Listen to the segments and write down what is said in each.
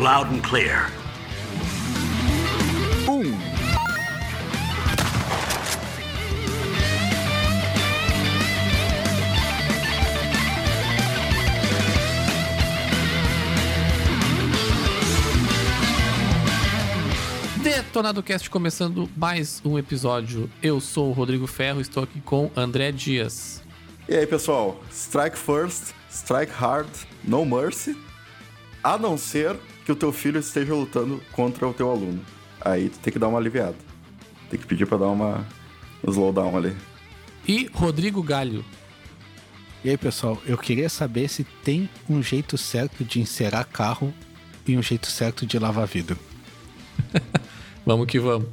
Loud and clear. Um. Detonado Cast começando mais um episódio. Eu sou o Rodrigo Ferro, estou aqui com André Dias. E aí, pessoal? Strike first, strike hard, no mercy. A não ser que o teu filho esteja lutando contra o teu aluno. Aí tu tem que dar uma aliviada. Tem que pedir pra dar uma um slowdown ali. E Rodrigo Galho. E aí, pessoal, eu queria saber se tem um jeito certo de encerar carro e um jeito certo de lavar vidro. Vamos que vamos.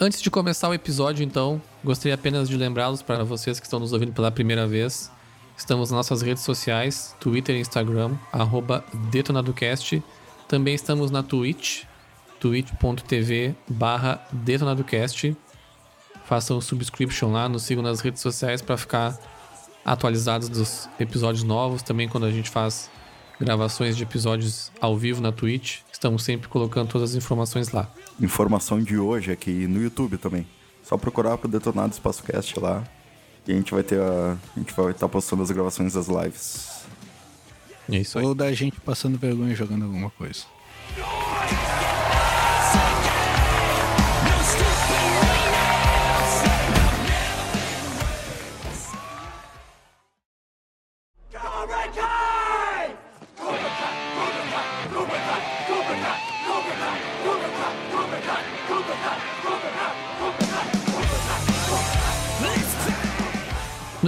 Antes de começar o episódio, então, gostaria apenas de lembrá-los para vocês que estão nos ouvindo pela primeira vez. Estamos nas nossas redes sociais, Twitter e Instagram, arroba DetonadoCast. Também estamos na Twitch, twitch.tv barra DetonadoCast. Façam subscription lá, nos sigam nas redes sociais para ficar atualizados dos episódios novos. Também quando a gente faz gravações de episódios ao vivo na Twitch, estamos sempre colocando todas as informações lá. Informação de hoje aqui no YouTube também. Só procurar pro Detonado Espaço Cast lá. E a gente vai ter a. A gente vai estar postando as gravações das lives. É isso aí. Ou da gente passando vergonha jogando alguma coisa.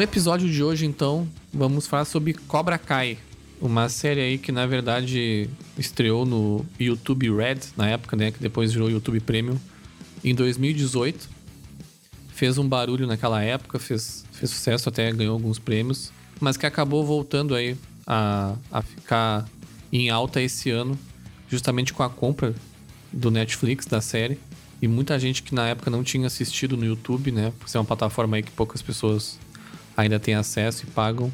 No episódio de hoje, então, vamos falar sobre Cobra Kai. Uma série aí que, na verdade, estreou no YouTube Red, na época, né? Que depois virou YouTube Premium, em 2018. Fez um barulho naquela época, fez, fez sucesso, até ganhou alguns prêmios. Mas que acabou voltando aí a, a ficar em alta esse ano, justamente com a compra do Netflix da série. E muita gente que na época não tinha assistido no YouTube, né? Por ser uma plataforma aí que poucas pessoas ainda têm acesso e pagam.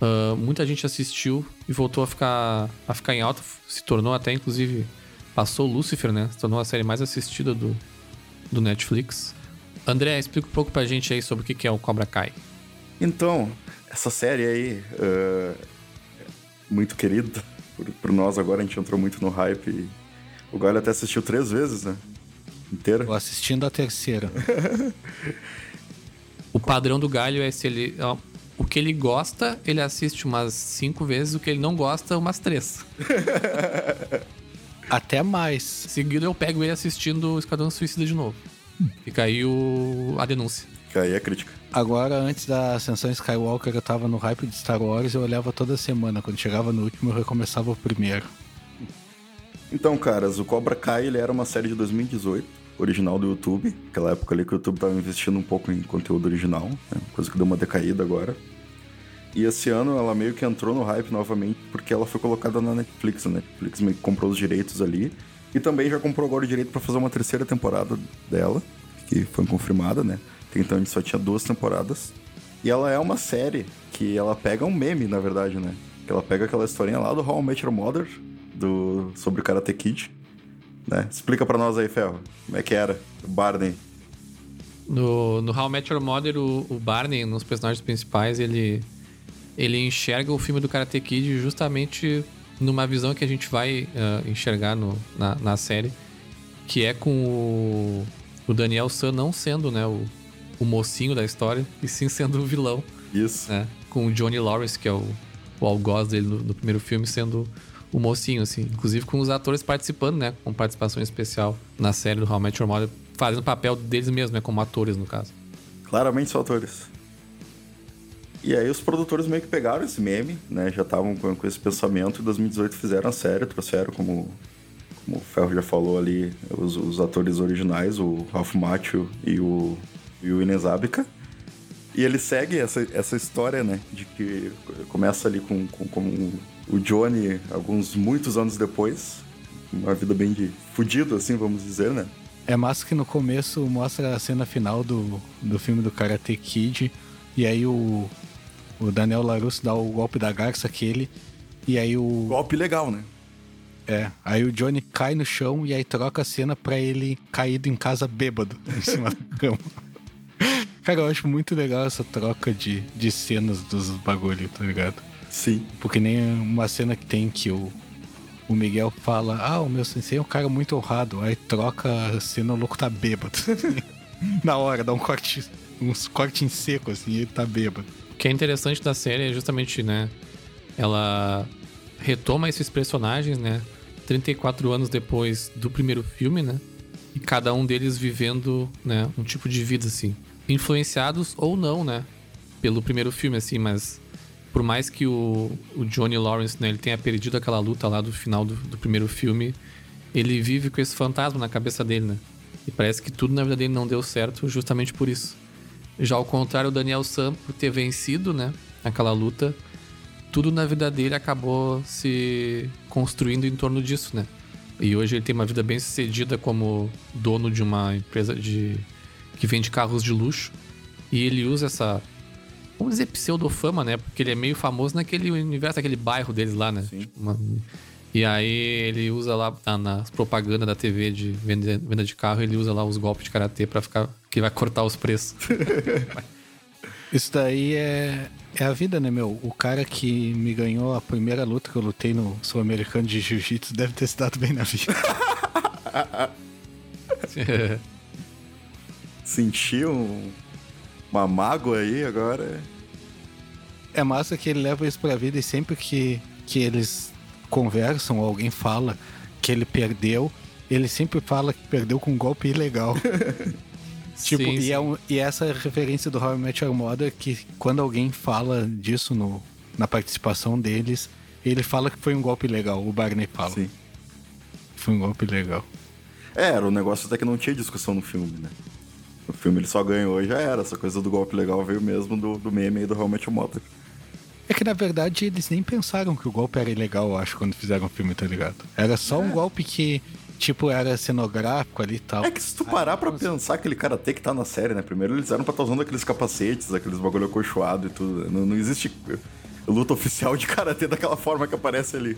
Ah, muita gente assistiu e voltou a ficar, a ficar em alta. Se tornou até, inclusive, passou Lucifer, né? Se tornou a série mais assistida do, do Netflix. André, explica um pouco pra gente aí sobre o que é o Cobra Kai. Então, essa série aí, eh, muito querida por, por nós agora, a gente entrou muito no hype. e O Galho até assistiu três vezes, né? Inteira. Tô assistindo a terceira. O padrão do Galho é se ele. ó, o que ele gosta, ele assiste umas cinco vezes, o que ele não gosta, umas três. Até mais. Seguido eu pego ele assistindo o Esquadrão Suicida de novo. Fica aí o... a denúncia. Que aí é crítica. Agora, antes da Ascensão Skywalker, eu tava no hype de Star Wars eu olhava toda semana. Quando chegava no último, eu recomeçava o primeiro. Então, caras, o Cobra Kai ele era uma série de 2018, original do YouTube. Aquela época ali que o YouTube tava investindo um pouco em conteúdo original, né? coisa que deu uma decaída agora. E esse ano ela meio que entrou no hype novamente porque ela foi colocada na Netflix. A Netflix meio que comprou os direitos ali. E também já comprou agora o direito pra fazer uma terceira temporada dela, que foi confirmada, né? Então a gente só tinha duas temporadas. E ela é uma série que ela pega um meme, na verdade, né? Que ela pega aquela historinha lá do How I Met Your Mother, do, sobre o Karate Kid. Né? Explica pra nós aí, Ferro, como é que era o Barney. No, no How I Met Your Mother, o, o Barney, nos personagens principais, ele, ele enxerga o filme do Karate Kid justamente numa visão que a gente vai ah, enxergar no, na, na série, que é com o, o Daniel San não sendo né, o, o mocinho da história, e sim sendo o vilão, Isso. né? Com o Johnny Lawrence, que é o, o algoz dele no, no primeiro filme, sendo o mocinho, assim. Inclusive com os atores participando, né? Com participação especial na série do How I Your Mother, fazendo papel deles mesmos, né? Como atores, no caso. Claramente são atores. E aí os produtores meio que pegaram esse meme, né? Já estavam com, com esse pensamento. Em 2018 fizeram a série, trouxeram como, como o Ferro já falou ali, os, os atores originais, o Ralph Macchio e o, e o Ines Abica. E ele segue essa, essa história, né? De que começa ali com, com, com o Johnny, alguns muitos anos depois. Uma vida bem de fudido, assim, vamos dizer, né? É massa que no começo mostra a cena final do, do filme do Karate Kid. E aí o, o Daniel LaRusso dá o golpe da garça aquele. E aí o. Golpe legal, né? É, aí o Johnny cai no chão e aí troca a cena pra ele caído em casa bêbado em cima da cama. Cara, eu acho muito legal essa troca de, de cenas dos bagulho, tá ligado? Sim. Porque nem uma cena que tem que o, o Miguel fala: Ah, o meu sensei é um cara muito honrado. Aí troca a cena, o louco tá bêbado. Na hora, dá um corte, uns corte em seco, assim, e ele tá bêbado. O que é interessante da série é justamente, né? Ela retoma esses personagens, né? 34 anos depois do primeiro filme, né? E cada um deles vivendo, né, um tipo de vida assim. Influenciados ou não, né? Pelo primeiro filme, assim, mas por mais que o, o Johnny Lawrence, né, ele tenha perdido aquela luta lá do final do, do primeiro filme, ele vive com esse fantasma na cabeça dele, né? E parece que tudo na vida dele não deu certo justamente por isso. Já ao contrário, o Daniel Sam, por ter vencido, né, aquela luta, tudo na vida dele acabou se construindo em torno disso, né? E hoje ele tem uma vida bem sucedida como dono de uma empresa de que vende carros de luxo. E ele usa essa, vamos dizer, pseudofama, né? Porque ele é meio famoso naquele universo, naquele bairro deles lá, né? Sim. Tipo, uma- E aí ele usa lá na, nas propagandas da TV de venda, venda de carro, ele usa lá os golpes de karatê pra ficar que vai cortar os preços. Isso daí é, é a vida, né, meu? O cara que me ganhou a primeira luta que eu lutei no Sul-Americano de Jiu-Jitsu deve ter se dado bem na vida. Senti um, uma mágoa aí agora. É massa que ele leva isso pra vida e sempre que, que eles conversam ou alguém fala que ele perdeu, ele sempre fala que perdeu com um golpe ilegal. tipo, Sim, e, sim. É um- e essa referência do How I Met Your Mother que quando alguém fala disso no, na participação deles, ele fala que foi um golpe legal. O Barney fala. Sim. Foi um golpe legal. É, era um negócio até que não tinha discussão no filme, né? No filme ele só ganhou e já era. Essa coisa do golpe legal veio mesmo do, do meme aí do How I Met Your Mother. É que na verdade eles nem pensaram que o golpe era ilegal, eu acho, quando fizeram o filme, tá ligado? Era só um golpe que, tipo, era cenográfico ali e tal. É que se tu parar pra pensar aquele karatê que tá na série, né? Primeiro eles eram pra estar usando aqueles capacetes, aqueles bagulho acolchoado e tudo. Não, não existe luta oficial de karatê daquela forma que aparece ali.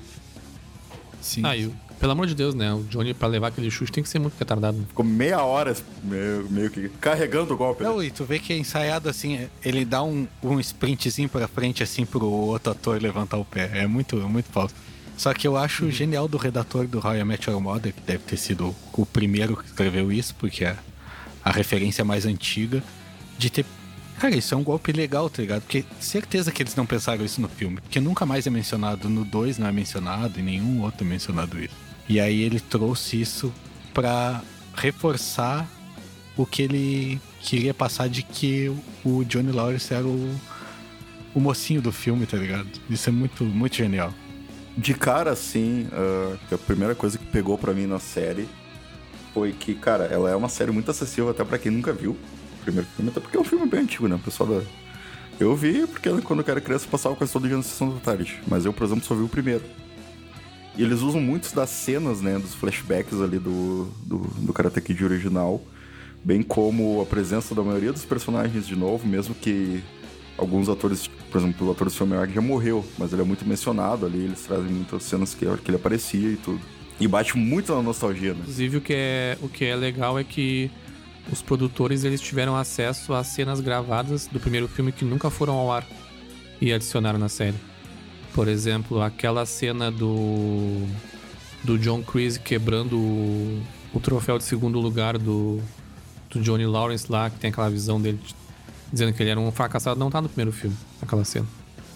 Sim. Ah, e, o- pelo amor de Deus, né? O Johnny, pra levar aquele chute, tem que ser muito retardado. né? Ficou meia hora meio, meio que carregando o golpe. né? Não, e tu vê que é ensaiado assim, ele dá um, um sprintzinho pra frente, assim, pro outro ator levantar o pé. É muito, muito falso. Só que eu acho genial do redator do I Met Your Mother, que deve ter sido o primeiro que escreveu isso, porque é a referência mais antiga, de ter. Cara, isso é um golpe legal, tá ligado? Porque certeza que eles não pensaram isso no filme. Porque nunca mais é mencionado. No 2 não é mencionado, e nenhum outro é mencionado isso. E aí ele trouxe isso pra reforçar o que ele queria passar de que o Johnny Lawrence era o, o mocinho do filme, tá ligado? Isso é muito, muito genial. De cara, assim, que a primeira coisa que pegou pra mim na série foi que, cara, ela é uma série muito acessível até pra quem nunca viu o primeiro filme, até porque é um filme bem antigo, né? O pessoal da. Eu vi porque quando eu era criança eu passava quase todo dia na sessão da tarde. Mas eu, por exemplo, só vi o primeiro. E eles usam muitos das cenas, né, dos flashbacks ali do, do, do Karate Kid original, bem como a presença da maioria dos personagens de novo, mesmo que alguns atores, por exemplo, o ator do filme já morreu, mas ele é muito mencionado ali, eles trazem muitas cenas que, que ele aparecia e tudo. E bate muito na nostalgia, né? Inclusive, o que, é, o que é legal é que os produtores eles tiveram acesso às cenas gravadas do primeiro filme que nunca foram ao ar e adicionaram na série. Por exemplo, aquela cena do do John Creasy quebrando o, o troféu de segundo lugar do, do Johnny Lawrence lá, que tem aquela visão dele dizendo que ele era um fracassado, não tá no primeiro filme, aquela cena.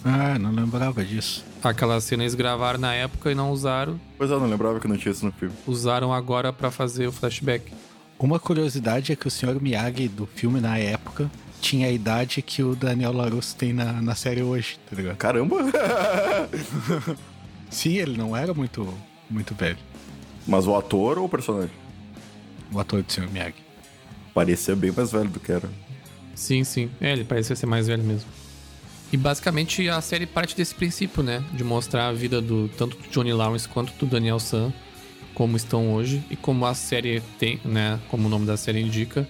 Ah, não lembrava disso. Aquela cena eles gravaram na época e não usaram, Pois é, eu não lembrava que não tinha isso no filme. usaram agora pra fazer o flashback. Uma curiosidade é que o Sr. Miyagi do filme na época tinha a idade que o Daniel LaRusso tem na, na série hoje, tá ligado? Caramba! Sim, ele não era muito, muito velho. Mas o ator ou o personagem? O ator de Sr. Miyagi. Parecia bem mais velho do que era. Sim, sim. É, ele parecia ser mais velho mesmo. E basicamente a série parte desse princípio, né? De mostrar a vida do tanto do Johnny Lawrence quanto do Daniel San, como estão hoje, e como a série tem, né? Como o nome da série indica,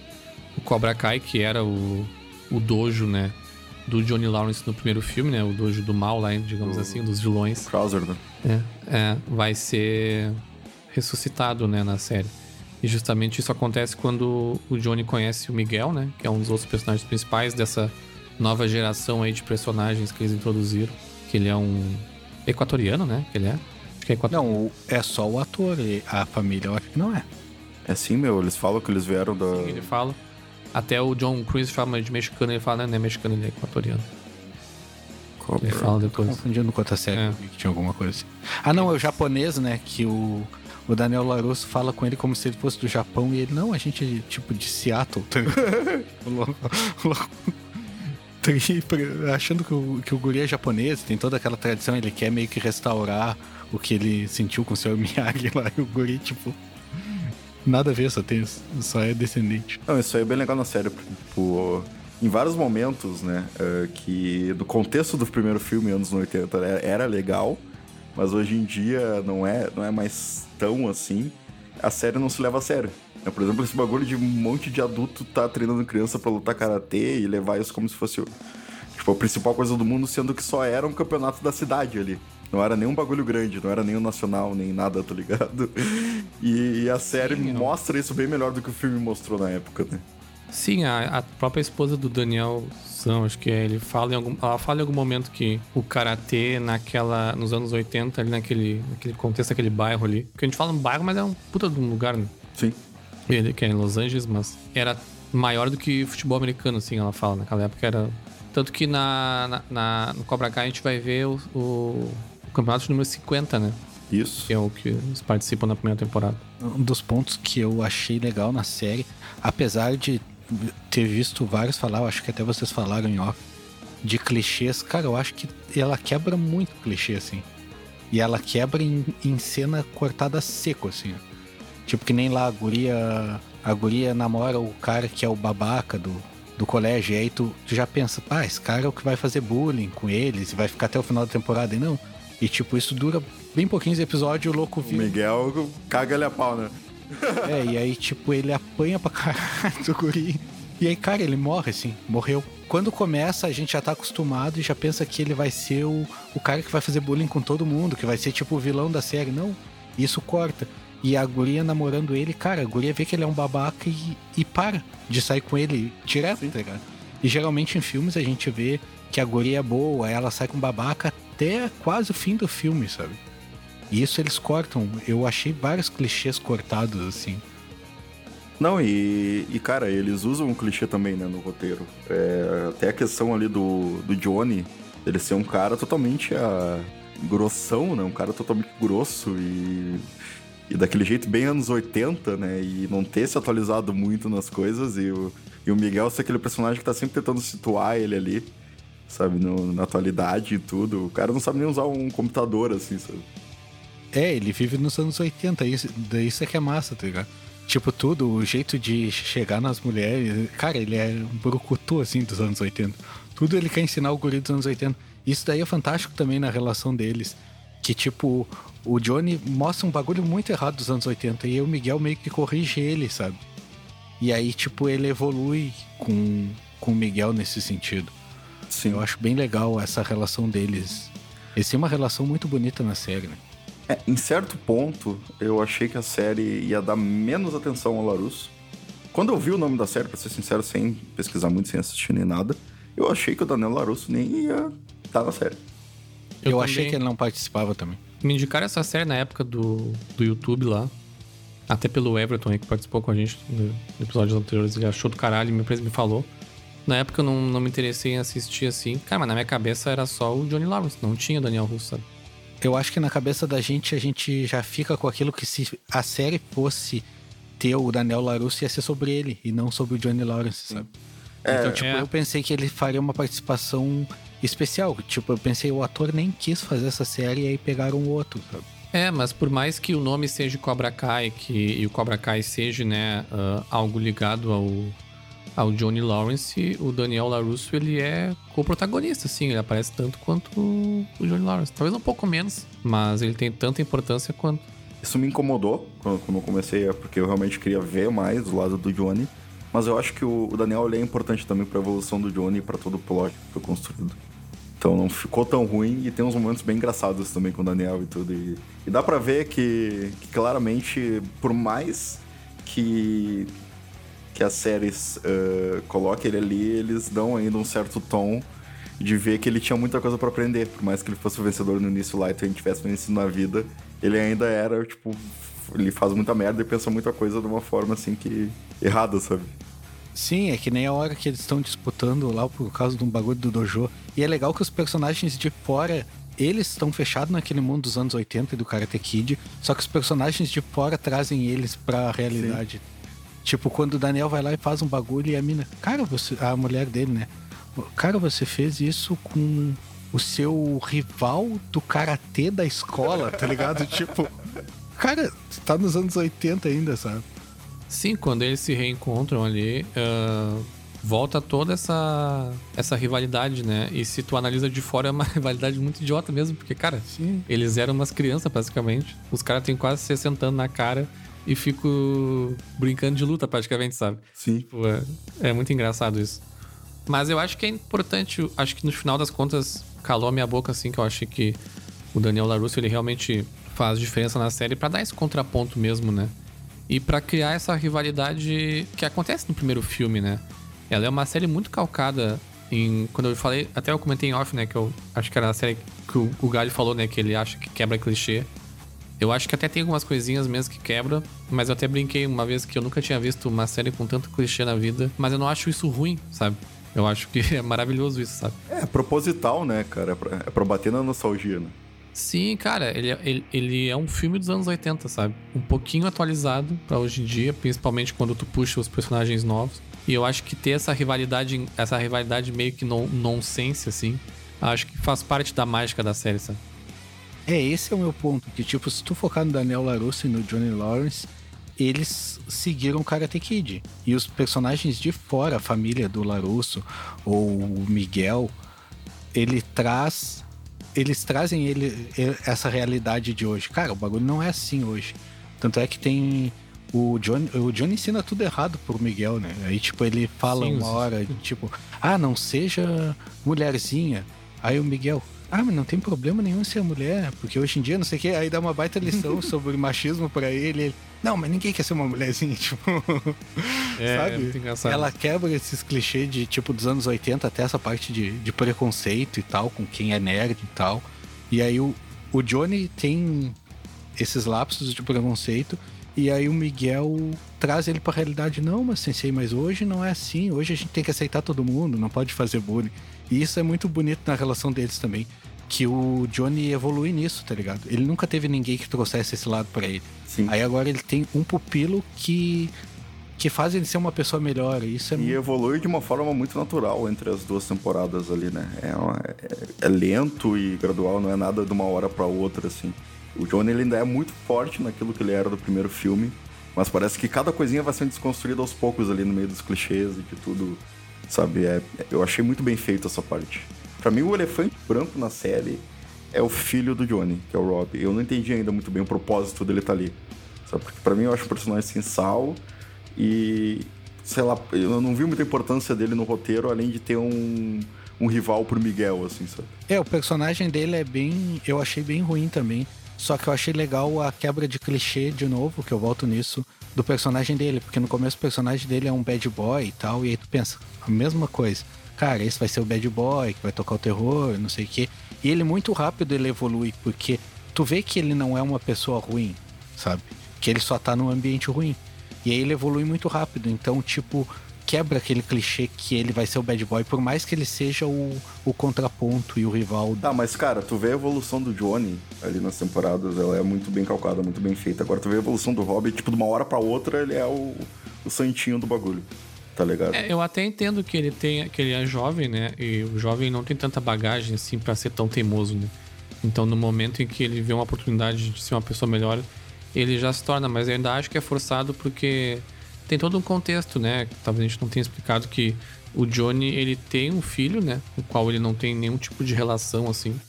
o Cobra Kai, que era o, o dojo, né? Do Johnny Lawrence no primeiro filme, né? O dojo do mal lá, digamos assim, dos vilões. Krauser, né? É, é, vai ser ressuscitado, né, na série. E justamente isso acontece quando o Johnny conhece o Miguel, né, que é um dos outros personagens principais dessa nova geração aí de personagens que eles introduziram, que ele é um equatoriano, né, que ele é. Acho que é equatoriano. Não, o- é só o ator. e A família eu acho que não é. É sim, meu. Eles falam que eles vieram da. Ele fala. Até o John Cruise fala de mexicano, ele fala, não é mexicano, ele é equatoriano. Cobra. Ele fala depois. Confundindo com outra série, É. eu vi que tinha alguma coisa assim. Ah, não, é o japonês, né? Que o, o Daniel Larusso fala com ele como se ele fosse do Japão e ele, não, a gente é tipo de Seattle. tá Achando que o, que o guri é japonês, tem toda aquela tradição, ele quer meio que restaurar o que ele sentiu com o Sr. Miyagi lá, e o guri, tipo. Nada a ver, só, tem, só é descendente. Não, isso aí é bem legal na série, tipo, em vários momentos, né, é, que do contexto do primeiro filme, anos 80, era, legal, mas hoje em dia não é, não é mais tão assim, a série não se leva a sério. né? Por exemplo, esse bagulho de um monte de adulto tá treinando criança pra lutar karatê e levar isso como se fosse tipo, a principal coisa do mundo, sendo que só era um campeonato da cidade ali. Não era nenhum bagulho grande, não era nenhum nacional, nem nada, tá ligado? E, a série Sim, mostra isso bem melhor do que o filme mostrou na época, né? Sim, a, a própria esposa do Daniel San, acho que é, ele fala em algum, ela fala em algum momento que o karatê naquela, nos anos 80, ali naquele, naquele contexto, aquele bairro ali, porque a gente fala um bairro, mas é um puta de um lugar, né? Sim. Ele, que é em Los Angeles, mas era maior do que futebol americano, assim, ela fala. Naquela época era. Tanto que na, na, na- no Cobra Kai a gente vai ver o, o campeonato número 50, né? Isso. Que é o que eles participam na primeira temporada. Um dos pontos que eu achei legal na série, apesar de ter visto vários falar, eu acho que até vocês falaram em off, de clichês, cara, eu acho que ela quebra muito clichê, assim. E ela quebra em, em cena cortada seco, assim. Tipo que nem lá a guria, a guria namora o cara que é o babaca do, do colégio, e aí tu, tu já pensa, pá, esse cara é o que vai fazer bullying com eles e vai ficar até o final da temporada, e não. E tipo, isso dura bem pouquinhos episódios, o louco O vira. Miguel caga ele a pau, né? É, e aí, tipo, ele apanha pra caralho do guri. E aí, cara, ele morre, assim, morreu. Quando começa, a gente já tá acostumado e já pensa que ele vai ser o, o cara que vai fazer bullying com todo mundo, que vai ser tipo o vilão da série. Não, isso corta. E a guria namorando ele, cara, a guria vê que ele é um babaca e, e para de sair com ele direto, tá ligado? E geralmente em filmes a gente vê que a guria é boa, ela sai com babaca até quase o fim do filme, sabe? E isso eles cortam. Eu achei vários clichês cortados, assim. Não, e, e, cara, eles usam um clichê também, né, no roteiro. É, até a questão ali do, do Johnny, ele ser um cara totalmente ah, grossão, né? Um cara totalmente grosso e, e daquele jeito bem anos 80, né? E não ter se atualizado muito nas coisas. E o, e o Miguel ser aquele personagem que tá sempre tentando situar ele ali, sabe? No- na atualidade e tudo. O cara não sabe nem usar um computador, assim, sabe? É, ele vive nos anos 80, isso, isso é que é massa, tá ligado? Tipo, tudo, o jeito de chegar nas mulheres. Cara, ele é um brucutu, assim, dos anos 80. Tudo ele quer ensinar o guri dos anos 80. Isso daí é fantástico também na relação deles. Que, tipo, o Johnny mostra um bagulho muito errado dos anos 80 e o Miguel meio que corrige ele, sabe? E aí, tipo, ele evolui com, com o Miguel nesse sentido. Sim. Eu acho bem legal essa relação deles. Eles têm uma relação muito bonita na série, né? É, em certo ponto, eu achei que a série ia dar menos atenção ao Larusso. Quando eu vi o nome da série, pra ser sincero, sem pesquisar muito, sem assistir nem nada, eu achei que o Daniel Larusso nem ia estar na série. Eu, também- achei que ele não participava também. Me indicaram essa série na época do, do YouTube lá. Até pelo Everton aí, que participou com a gente no, no episódios anteriores. Ele achou do caralho me, me falou. Na época eu não, não me interessei em assistir assim. Cara, mas na minha cabeça era só o Johnny Lawrence. Não tinha Daniel Russo, sabe? Eu acho que na cabeça da gente, a gente já fica com aquilo que se a série fosse ter o Daniel LaRusso, ia ser sobre ele e não sobre o Johnny Lawrence, sabe? então, tipo, É. eu pensei que ele faria uma participação especial. Tipo, eu pensei, o ator nem quis fazer essa série e aí pegaram o outro, sabe? É, mas por mais que o nome seja Cobra Kai que, e o Cobra Kai seja, né, uh, algo ligado ao, ao Johnny Lawrence, o Daniel LaRusso, ele é co-protagonista, assim, ele aparece tanto quanto o Johnny Lawrence. Talvez um pouco menos, mas ele tem tanta importância quanto. Isso me incomodou quando, eu comecei, é porque eu realmente queria ver mais do lado do Johnny. Mas eu acho que o, o Daniel é importante também pra evolução do Johnny e pra todo o plot que foi construído. Então não ficou tão ruim e tem uns momentos bem engraçados também com o Daniel e tudo. E, e dá pra ver que, que, claramente, por mais que, que as séries uh, coloquem ele ali, eles dão ainda um certo tom de ver que ele tinha muita coisa para aprender. Por mais que ele fosse o vencedor no início lá e a gente tivesse vencido na vida, ele ainda era, tipo, ele faz muita merda e pensa muita coisa de uma forma assim que. errada, sabe? Sim, é que nem a hora que eles estão disputando lá por causa de um bagulho do dojo. E é legal que os personagens de fora, eles estão fechados naquele mundo dos anos 80 e do Karate Kid, só que os personagens de fora trazem eles pra realidade. Sim. Tipo, quando o Daniel vai lá e faz um bagulho e a mina, cara, você, a mulher dele, né? Cara, você fez isso com o seu rival do karatê da escola, tá ligado? tipo, cara, tá nos anos 80 ainda, sabe? Sim, quando eles se reencontram ali, uh, volta toda essa, essa rivalidade, né? E se tu analisa de fora, é uma rivalidade muito idiota mesmo, porque, cara, Sim. eles eram umas crianças, basicamente. Os caras têm quase 60 anos na cara e fico brincando de luta, praticamente, sabe? Sim. Tipo, é, é muito engraçado isso. Mas eu acho que é importante, acho que no final das contas, calou a minha boca, assim, que eu achei que o Daniel LaRusso, ele realmente faz diferença na série para dar esse contraponto mesmo, né? e para criar essa rivalidade que acontece no primeiro filme, né? Ela é uma série muito calcada em. Quando eu falei, até eu comentei em off, né? Que eu acho que era a série que o, o Galho falou, né? Que ele acha que quebra clichê. Eu acho que até tem algumas coisinhas mesmo que quebra, mas eu até brinquei uma vez que eu nunca tinha visto uma série com tanto clichê na vida, mas eu não acho isso ruim, sabe? Eu acho que é maravilhoso isso, sabe? É proposital, né, cara? É pra, é pra bater na nostalgia, né? Sim, cara, ele, é, ele, ele é um filme dos anos 80, sabe? Um pouquinho atualizado para hoje em dia, principalmente quando tu puxa os personagens novos. E eu acho que ter essa rivalidade, essa rivalidade meio que non, nonsense, assim, acho que faz parte da mágica da série, sabe? É, esse é o meu ponto. Que, tipo, se tu focar no Daniel LaRusso e no Johnny Lawrence, eles seguiram Karate Kid. E os personagens de fora, a família do Larusso ou o Miguel, ele traz eles trazem ele, essa realidade de hoje. Cara, o bagulho não é assim hoje. Tanto é que tem. O Johnny, o Johnny ensina tudo errado pro Miguel, né? Aí, tipo, ele fala sim, uma hora, tipo, ah, não seja mulherzinha. Aí o Miguel, ah, mas não tem problema nenhum ser mulher, porque hoje em dia não sei o que, aí dá uma baita lição sobre machismo para ele, ele. Não, mas ninguém quer ser uma mulherzinha, tipo. É, sabe? É Ela quebra esses clichês de tipo dos anos 80 até essa parte de, de preconceito e tal, com quem é nerd e tal. E aí o, o Johnny tem esses lapsos de preconceito. E aí o Miguel traz ele pra realidade. Não, mas sensei, mas hoje não é assim. Hoje a gente tem que aceitar todo mundo, não pode fazer bullying. E isso é muito bonito na relação deles também. Que o Johnny evolui nisso, tá ligado? Ele nunca teve ninguém que trouxesse esse lado para ele. Sim. Aí agora ele tem um pupilo que que faz ele ser uma pessoa melhor. Isso é e evolui de uma forma muito natural entre as duas temporadas ali, né? É, uma, é, é, lento e gradual, não é nada de uma hora para outra, assim. O Johnny ele ainda é muito forte naquilo que ele era do primeiro filme, mas parece que cada coisinha vai sendo desconstruída aos poucos ali no meio dos clichês e de tudo, sabe? É, eu achei muito bem feito essa parte. Para mim, o elefante branco na série é o filho do Johnny, que é o Rob. Eu não entendi ainda muito bem o propósito dele estar tá ali. Sabe? Porque pra mim eu acho um personagem sem sal e. Sei lá, eu não vi muita importância dele no roteiro, além de ter um, um rival pro Miguel, assim, sabe? É, o personagem dele é bem. Eu achei bem ruim também. Só que eu achei legal a quebra de clichê de novo, que eu volto nisso, do personagem dele. Porque no começo o personagem dele é um bad boy e tal, e aí tu pensa, a mesma coisa. Cara, esse vai ser o bad boy, que vai tocar o terror, não sei o quê. E ele muito rápido ele evolui, porque tu vê que ele não é uma pessoa ruim, sabe? Que ele só tá num ambiente ruim. E aí ele evolui muito rápido. Então, tipo, quebra aquele clichê que ele vai ser o bad boy, por mais que ele seja o, o contraponto e o rival. Tá, mas cara, tu vê a evolução do Johnny ali nas temporadas, ela é muito bem calcada, muito bem feita. Agora tu vê a evolução do Robbie, tipo, de uma hora para outra ele é o, o santinho do bagulho. Tá ligado? É, eu até entendo que ele tem, que ele é jovem, né? E o jovem não tem tanta bagagem assim para ser tão teimoso, né? Então, no momento em que ele vê uma oportunidade de ser uma pessoa melhor, ele já se torna. Mas eu ainda acho que é forçado porque tem todo um contexto, né? Talvez a gente não tenha explicado que o Johnny, ele tem um filho, né? O qual ele não tem nenhum tipo de relação, assim.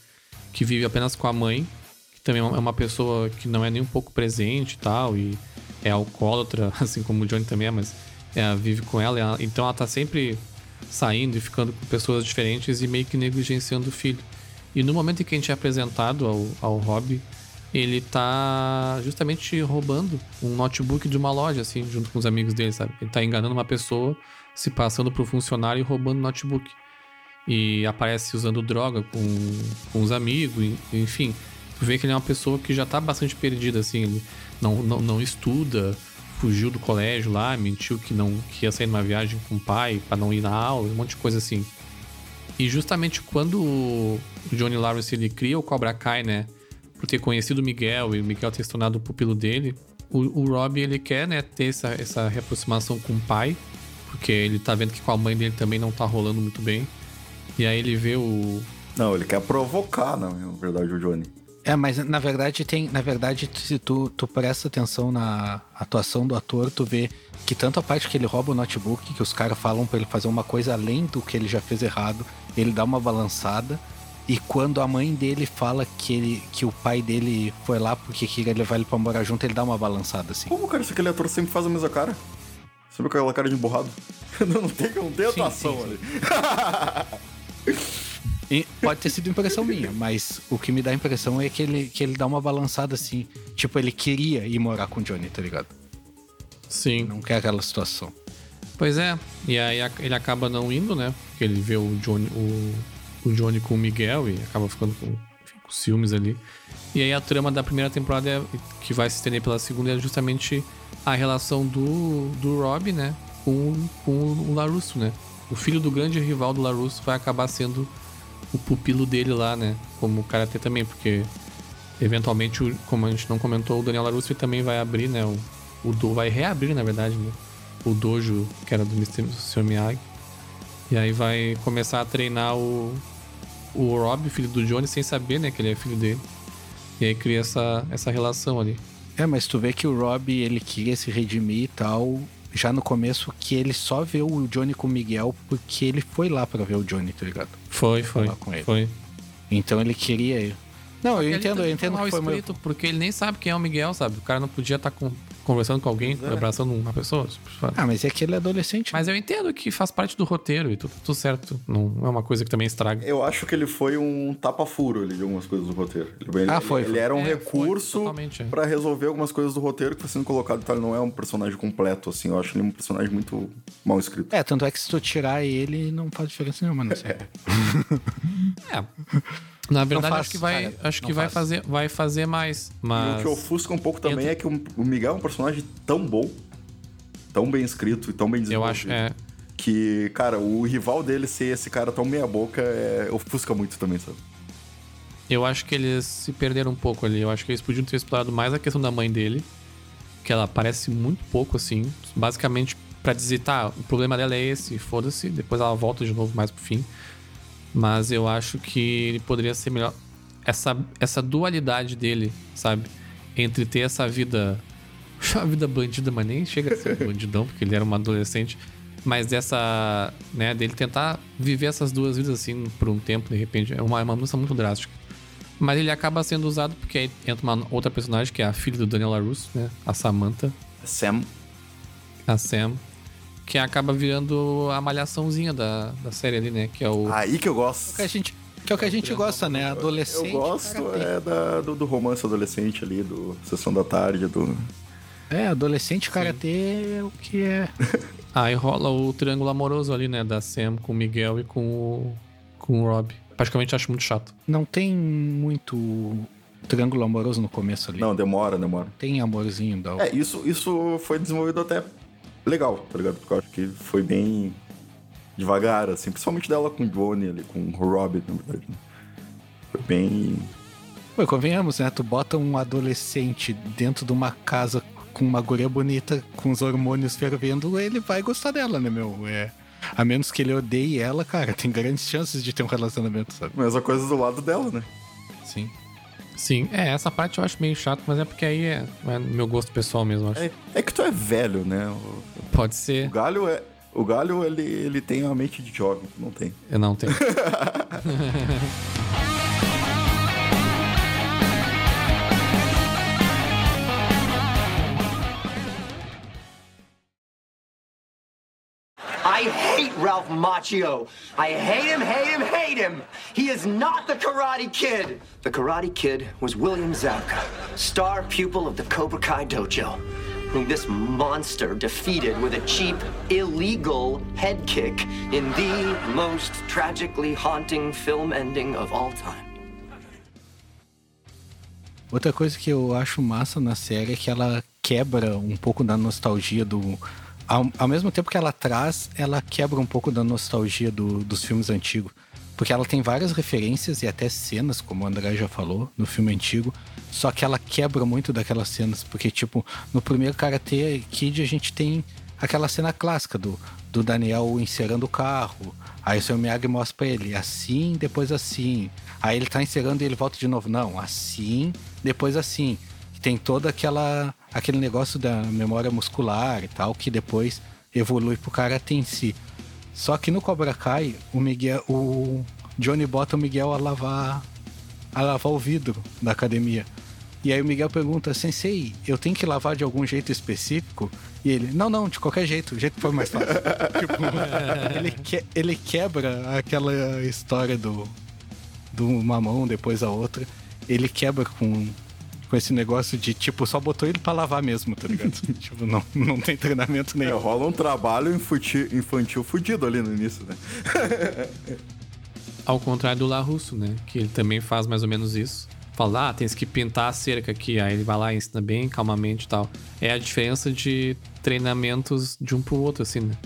Que vive apenas com a mãe. Que também é uma pessoa que não é nem um pouco presente e tal. E é alcoólatra, assim como o Johnny também é, mas é, vive com ela. ela. Então ela tá sempre saindo e ficando com pessoas diferentes e meio que negligenciando o filho. E no momento em que a gente é apresentado ao, ao Rob, ele tá justamente roubando um notebook de uma loja, assim, junto com os amigos dele, sabe? Ele tá enganando uma pessoa, se passando pro funcionário e roubando o notebook. E aparece usando droga com, com os amigos, enfim. Tu vê que ele é uma pessoa que já tá bastante perdida, assim. Ele não, não, não estuda, fugiu do colégio lá, mentiu que não que ia sair numa viagem com o pai para não ir na aula, um monte de coisa assim. E justamente quando o Johnny Lawrence ele cria o Cobra Kai, né, por ter conhecido o Miguel e o Miguel ter se tornado o pupilo dele, o, o Rob ele quer, né, ter essa, essa reaproximação com o pai, porque ele tá vendo que com a mãe dele também não tá rolando muito bem. E aí ele vê o Não, ele quer provocar, na verdade, o Johnny. É, mas na verdade tem. Na verdade, se tu, tu presta atenção na atuação do ator, tu vê que tanto a parte que ele rouba o notebook, que os caras falam para ele fazer uma coisa além do que ele já fez errado, ele dá uma balançada. E quando a mãe dele fala que, ele, que o pai dele foi lá porque queria levar ele pra morar junto, ele dá uma balançada assim. Como, cara, se aquele ator sempre faz a mesma cara? Sempre com aquela cara de emburrado. não tem, não tem atuação sim, sim, sim. ali. E pode ter sido impressão minha, mas o que me dá a impressão é que ele, que ele dá uma balançada assim. Tipo, ele queria ir morar com o Johnny, tá ligado? Sim. Não quer aquela situação. Pois é. E aí ele acaba não indo, né? Porque ele vê o Johnny, o, o Johnny com o Miguel e acaba ficando com, com ciúmes ali. E aí a trama da primeira temporada, é, que vai se estender pela segunda, é justamente a relação do, do Rob, né? Com, com o Larusso, né? O filho do grande rival do Larusso vai acabar sendo o pupilo dele lá, né? Como o Karatê também, porque eventualmente, como a gente não comentou, o Daniel Larusso também vai abrir, né? O, o do vai reabrir, na verdade, né? O dojo que era do Mr. Miyagi. E aí vai começar a treinar o, o Rob, filho do Johnny, sem saber, né, que ele é filho dele. E aí cria essa, essa relação ali. É, mas tu vê que o Rob, ele queria se redimir e tal, já no começo que ele só vê o Johnny com o Miguel porque ele foi lá para ver o Johnny, tá ligado? Foi, foi. Com ele. Foi. Então ele queria. Não, eu entendo, eu entendo que foi escrito, meu... porque ele nem sabe quem é o Miguel, sabe? O cara não podia estar tá com conversando com alguém, é. abraçando uma pessoa. Ah, mas é que ele é adolescente. Mas eu entendo que faz parte do roteiro e tudo, tudo certo. Não é uma coisa que também estraga. Eu acho que ele foi um tapa-furo ali de algumas coisas do roteiro. Ele, ah, foi. Ele, ele era um é, recurso é. para resolver algumas coisas do roteiro que foi sendo colocado. Então ele não é um personagem completo, assim. Eu acho ele um personagem muito mal escrito. É, tanto é que se tu tirar ele, não faz diferença nenhuma, né? É. é. Na verdade, acho que vai, cara, acho que vai fazer, vai fazer mais. Mas... E o que ofusca um pouco também é que o Miguel é um personagem tão bom, tão bem escrito e tão bem desenvolvido. Eu acho, é. Que, cara, o rival dele ser esse cara tão meia-boca é, ofusca muito também, sabe? Eu acho que eles se perderam um pouco ali. Eu acho que eles podiam ter explorado mais a questão da mãe dele. Que ela parece muito pouco, assim. Basicamente, para dizer, tá, o problema dela é esse, foda-se. Depois ela volta de novo mais pro fim. Mas eu acho que ele poderia ser melhor. Essa, essa dualidade dele, sabe? Entre ter essa vida. Uma vida bandida, mas nem chega a ser um bandidão, porque ele era um adolescente. Mas dessa. né, dele tentar viver essas duas vidas assim por um tempo, de repente. É uma, é uma mudança muito drástica. Mas ele acaba sendo usado porque aí entra uma outra personagem, que é a filha do Daniel LaRusso, né? A Samantha. Sam. A Sam que acaba virando a malhaçãozinha da, da série ali, né? Que é o. Aí que eu gosto. Que, a gente, que é o que a gente gosta, né? Adolescente. Eu gosto é da, do, do, romance adolescente ali, do Sessão da Tarde, do. É, adolescente karatê é o que é. Aí rola o triângulo amoroso ali, né? Da Sam com o Miguel e com o, com o Rob. Praticamente acho muito chato. Não tem muito triângulo amoroso no começo ali. Não, demora, demora. Tem amorzinho da. É, isso, isso foi desenvolvido até legal, tá ligado? Porque eu acho que foi bem devagar, assim, principalmente dela com o Johnny ali, com o Robin, na verdade. Né? Foi bem. Pô, convenhamos, né? Tu bota um adolescente dentro de uma casa com uma guria bonita, com os hormônios fervendo, ele vai gostar dela, né, meu? É. A menos que ele odeie ela, cara, tem grandes chances de ter um relacionamento, sabe? Mesma coisa do lado dela, né? Sim. Sim, é, essa parte eu acho meio chato, mas é porque aí é, é meu gosto pessoal mesmo, acho. É, é que tu é velho, né? O, Pode o ser. galho é. O galho, ele, ele tem uma mente de jovem, não tem. Eu não tenho. I hate Ralph Macchio. I hate him, hate him, hate him. He is not the Karate Kid. The Karate Kid was William Zabka, star pupil of the Cobra Kai Dojo, this monster defeated with a cheap, illegal head kick in the most tragically haunting film ending of all time. Outra coisa que eu acho massa na série é que ela quebra um pouco da nostalgia do. Ao, ao mesmo tempo que ela traz, ela quebra um pouco da nostalgia do- dos filmes antigos. Porque ela tem várias referências e até cenas, como o André já falou, no filme antigo. Só que ela quebra muito daquelas cenas. Porque, tipo, no primeiro Karate Kid a gente tem aquela cena clássica do, do Daniel encerando o carro. Aí o seu Miyagi mostra pra ele, assim, depois assim. Aí ele tá encerando e ele volta de novo. Não, assim, depois assim. Tem toda aquela aquele negócio da memória muscular e tal, que depois evolui pro karate em si. Só que no Cobra Kai, o Miguel, o Johnny bota o Miguel a lavar a lavar o vidro da academia. E aí o Miguel pergunta, Sensei, eu tenho que lavar de algum jeito específico? E ele, não, não, de qualquer jeito, o jeito que for mais fácil. tipo, ele, que- ele quebra aquela história do, do uma mão, depois a outra. Ele quebra com, com esse negócio de, tipo, só botou ele pra lavar mesmo, tá ligado? tipo, não, não tem treinamento É, nenhum. rola um trabalho infantil, infantil fudido ali no início, né? Ao contrário do La Russo, né? Que ele também faz mais ou menos isso. Fala, ah, tens que pintar a cerca aqui. Aí ele vai lá e ensina bem calmamente e tal. É a diferença de treinamentos de um pro outro, assim, né?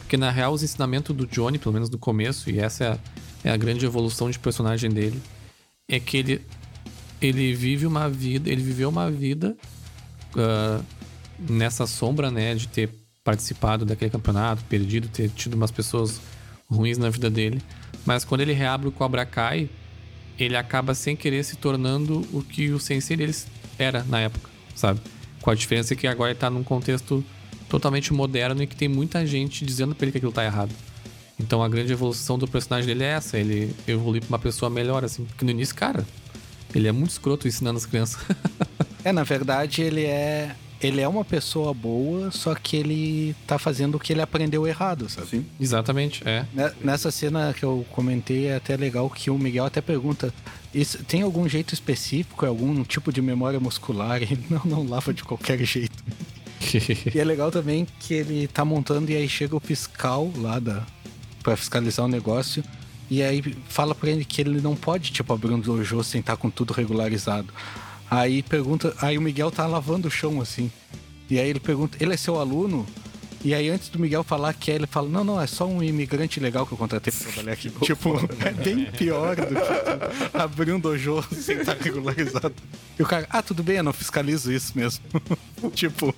Porque na real, os ensinamentos do Johnny, pelo menos no começo, e essa é a, é a grande evolução de personagem dele, é que ele, ele vive uma vida, ele viveu uma vida ah, nessa sombra, né, de ter participado daquele campeonato, perdido, ter tido umas pessoas ruins na vida dele. Mas quando ele reabre o Cobra Kai, ele acaba sem querer se tornando o que o sensei deles era na época, sabe? Com a diferença que agora ele tá num contexto totalmente moderno e que tem muita gente dizendo pra ele que aquilo tá errado. Então a grande evolução do personagem dele é essa, ele evolui pra uma pessoa melhor, assim. Porque no início, cara, ele é muito escroto ensinando as crianças. É, na verdade, ele é. Ele é uma pessoa boa, só que ele tá fazendo o que ele aprendeu errado, sabe? Assim. Exatamente, é. Ne- Nessa cena que eu comentei, é até legal que o Miguel até pergunta: "Isso- tem algum jeito específico, algum tipo de memória muscular? E ele, não, não, lava de qualquer jeito. E é legal também que ele tá montando e aí chega o fiscal lá da, pra fiscalizar o negócio. E aí fala pra ele que ele não pode, tipo, abrir um dojo sem estar com tudo regularizado. Aí pergunta, aí o Miguel tá lavando o chão assim. E aí ele pergunta, ele é seu aluno? E aí antes do Miguel falar que é, ele fala, não, não, é só um imigrante legal que eu contratei pra trabalhar aqui. tipo, é bem pior do que abrir um dojo sem estar regularizado. E o cara, ah, tudo bem, eu não fiscalizo isso mesmo. tipo,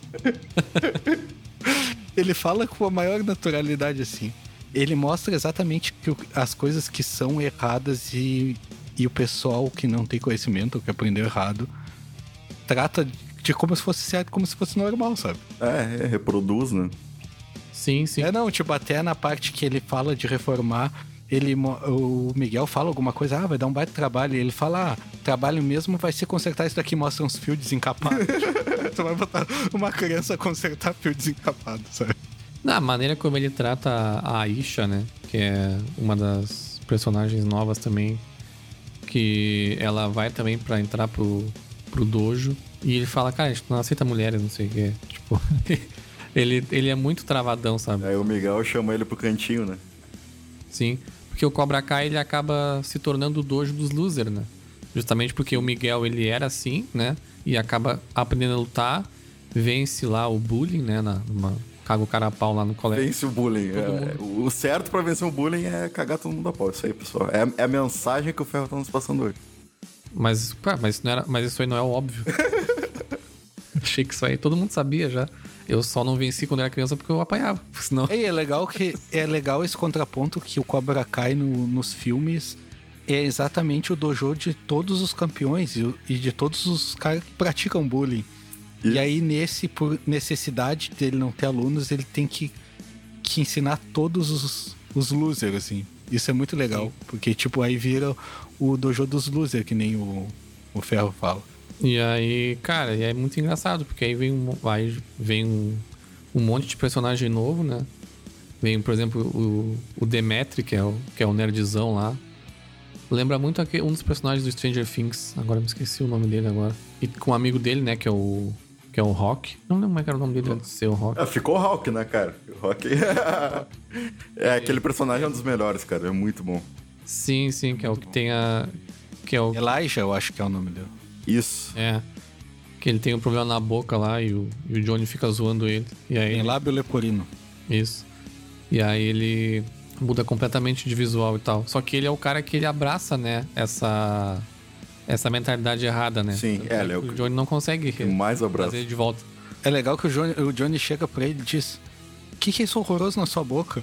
ele fala com a maior naturalidade assim. Ele mostra exatamente que o- as coisas que são erradas e, e o pessoal que não tem conhecimento, ou que aprendeu errado, trata de como se fosse certo, como se fosse normal, sabe? É, é, reproduz, né? Sim, sim. É, não, tipo, até na parte que ele fala de reformar, ele, o Miguel fala alguma coisa, ah, vai dar um baita trabalho. E ele fala, ah, trabalho mesmo vai ser consertar isso daqui, mostra uns fios desencapados. tu vai botar uma criança a consertar fio desencapado, sabe? Na maneira como ele trata a Aisha, né? Que é uma das personagens novas também. Que ela vai também pra entrar pro, pro dojo. E ele fala, cara, a gente não aceita mulheres, não sei o quê. Tipo, ele, ele é muito travadão, sabe? Aí o Miguel chama ele pro cantinho, né? Sim. Porque o Cobra Kai, ele acaba se tornando o dojo dos losers, né? Justamente porque o Miguel, ele era assim, né? E acaba aprendendo a lutar. Vence lá o bullying, né? Na, numa, caga o cara a pau lá no colégio. Vence o bullying. É, o certo pra vencer o bullying é cagar todo mundo a pau. Isso aí, pessoal. É, é a mensagem que o Ferro tá nos passando hoje. Mas, pá, mas, isso não era, mas isso aí não é óbvio. Achei que isso aí todo mundo sabia já. Eu só não venci quando era criança porque eu apanhava. Senão... E é legal que é legal esse contraponto que o Cobra Kai no- nos filmes é exatamente o dojo de todos os campeões e, e de todos os caras que praticam bullying. E aí, nesse, por necessidade dele não ter alunos, ele tem que, que ensinar todos os, os losers, assim. Isso é muito legal, porque, tipo, aí vira o dojo dos losers, que nem o, o Ferro fala. E aí, cara, e é muito engraçado, porque aí vem um, vai, vem um, um monte de personagem novo, né? Vem, por exemplo, o, o Demetri, que é o, que é o nerdzão lá. Lembra muito aquele, um dos personagens do Stranger Things. Agora me esqueci o nome dele agora. E com um amigo dele, né, que é o. Que é o Rock. Não lembro como é que era o nome dele antes de ser o Rock. Ah, ficou o Hulk, né, cara? O Hulk é aquele personagem é um dos melhores, cara. É muito bom. Sim, sim, que é o que tem a. Que é o. Elijah, eu acho que é o nome dele. Isso. É. Que ele tem um problema na boca lá e o, e o Johnny fica zoando ele. E aí. Tem lábio leporino. Isso. E aí ele muda completamente de visual e tal. Só que ele é o cara que ele abraça, né, essa essa mentalidade errada, né? Sim, é, é o o Johnny não consegue mais ele de volta. É legal que o Johnny, o Johnny chega pra ele e diz: O que, que é isso horroroso na sua boca?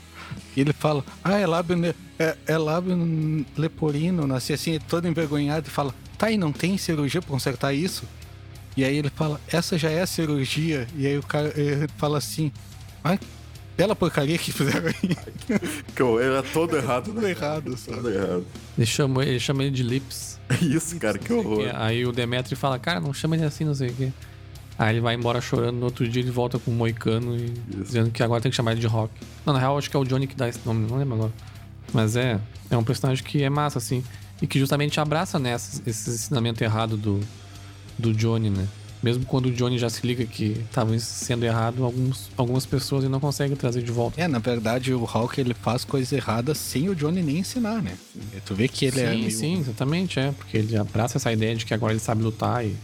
E ele fala: Ah, é lábio, ne- é, é lábio leporino. Nasci assim, todo envergonhado e fala: Tá, e não tem cirurgia pra consertar isso? E aí ele fala: Essa já é a cirurgia. E aí o cara ele fala assim: Ai, bela porcaria que fizeram aí. Que eu- ele é todo errado, Tudo né? errado, sabe? Todo errado. Ele chama, ele chama ele de Lips. Isso, cara, que horror. E aí o Demetri fala, cara, não chama ele assim, não sei o quê. Aí ele vai embora chorando, no outro dia ele volta com o Moicano e dizendo que agora tem que chamar ele de Rock. Não, na real, acho que é o Johnny que dá esse nome, não lembro agora. Mas é, é um personagem que é massa, assim. E que justamente abraça, né, esse, esse ensinamento errado do, do Johnny, né? Mesmo quando o Johnny já se liga que estava sendo errado, alguns, algumas pessoas ele não conseguem trazer de volta. É, na verdade, o Hulk ele faz coisas erradas sem o Johnny nem ensinar, né? Tu vê que ele sim, é. meio- sim, exatamente, é. Porque ele abraça essa ideia de que agora ele sabe lutar e.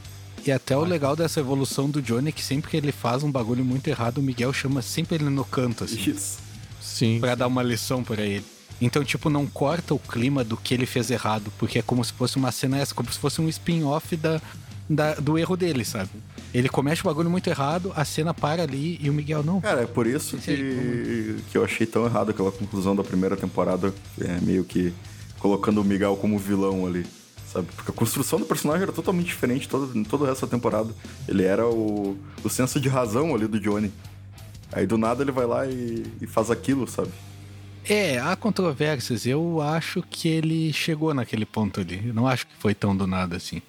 E até o legal dessa evolução do Johnny é que sempre que ele faz um bagulho muito errado, o Miguel chama sempre ele no canto, assim, Isso. Sim. pra dar uma lição pra ele. Então, tipo, não corta o clima do que ele fez errado, porque é como se fosse uma cena essa, como se fosse um spin-off da, da- do erro dele, sabe? Ele comete o bagulho muito errado, a cena para ali e o Miguel não. Cara, é por isso Esse aí, que, que eu achei tão errado aquela conclusão da primeira temporada, é, meio que colocando o Miguel como vilão ali, sabe? Porque a construção do personagem era totalmente diferente toda, em toda essa temporada. Ele era o, o senso de razão ali do Johnny. Aí do nada ele vai lá e, e faz aquilo, sabe? É, há controvérsias. Eu acho que ele chegou naquele ponto ali. Eu não acho que foi tão do nada assim.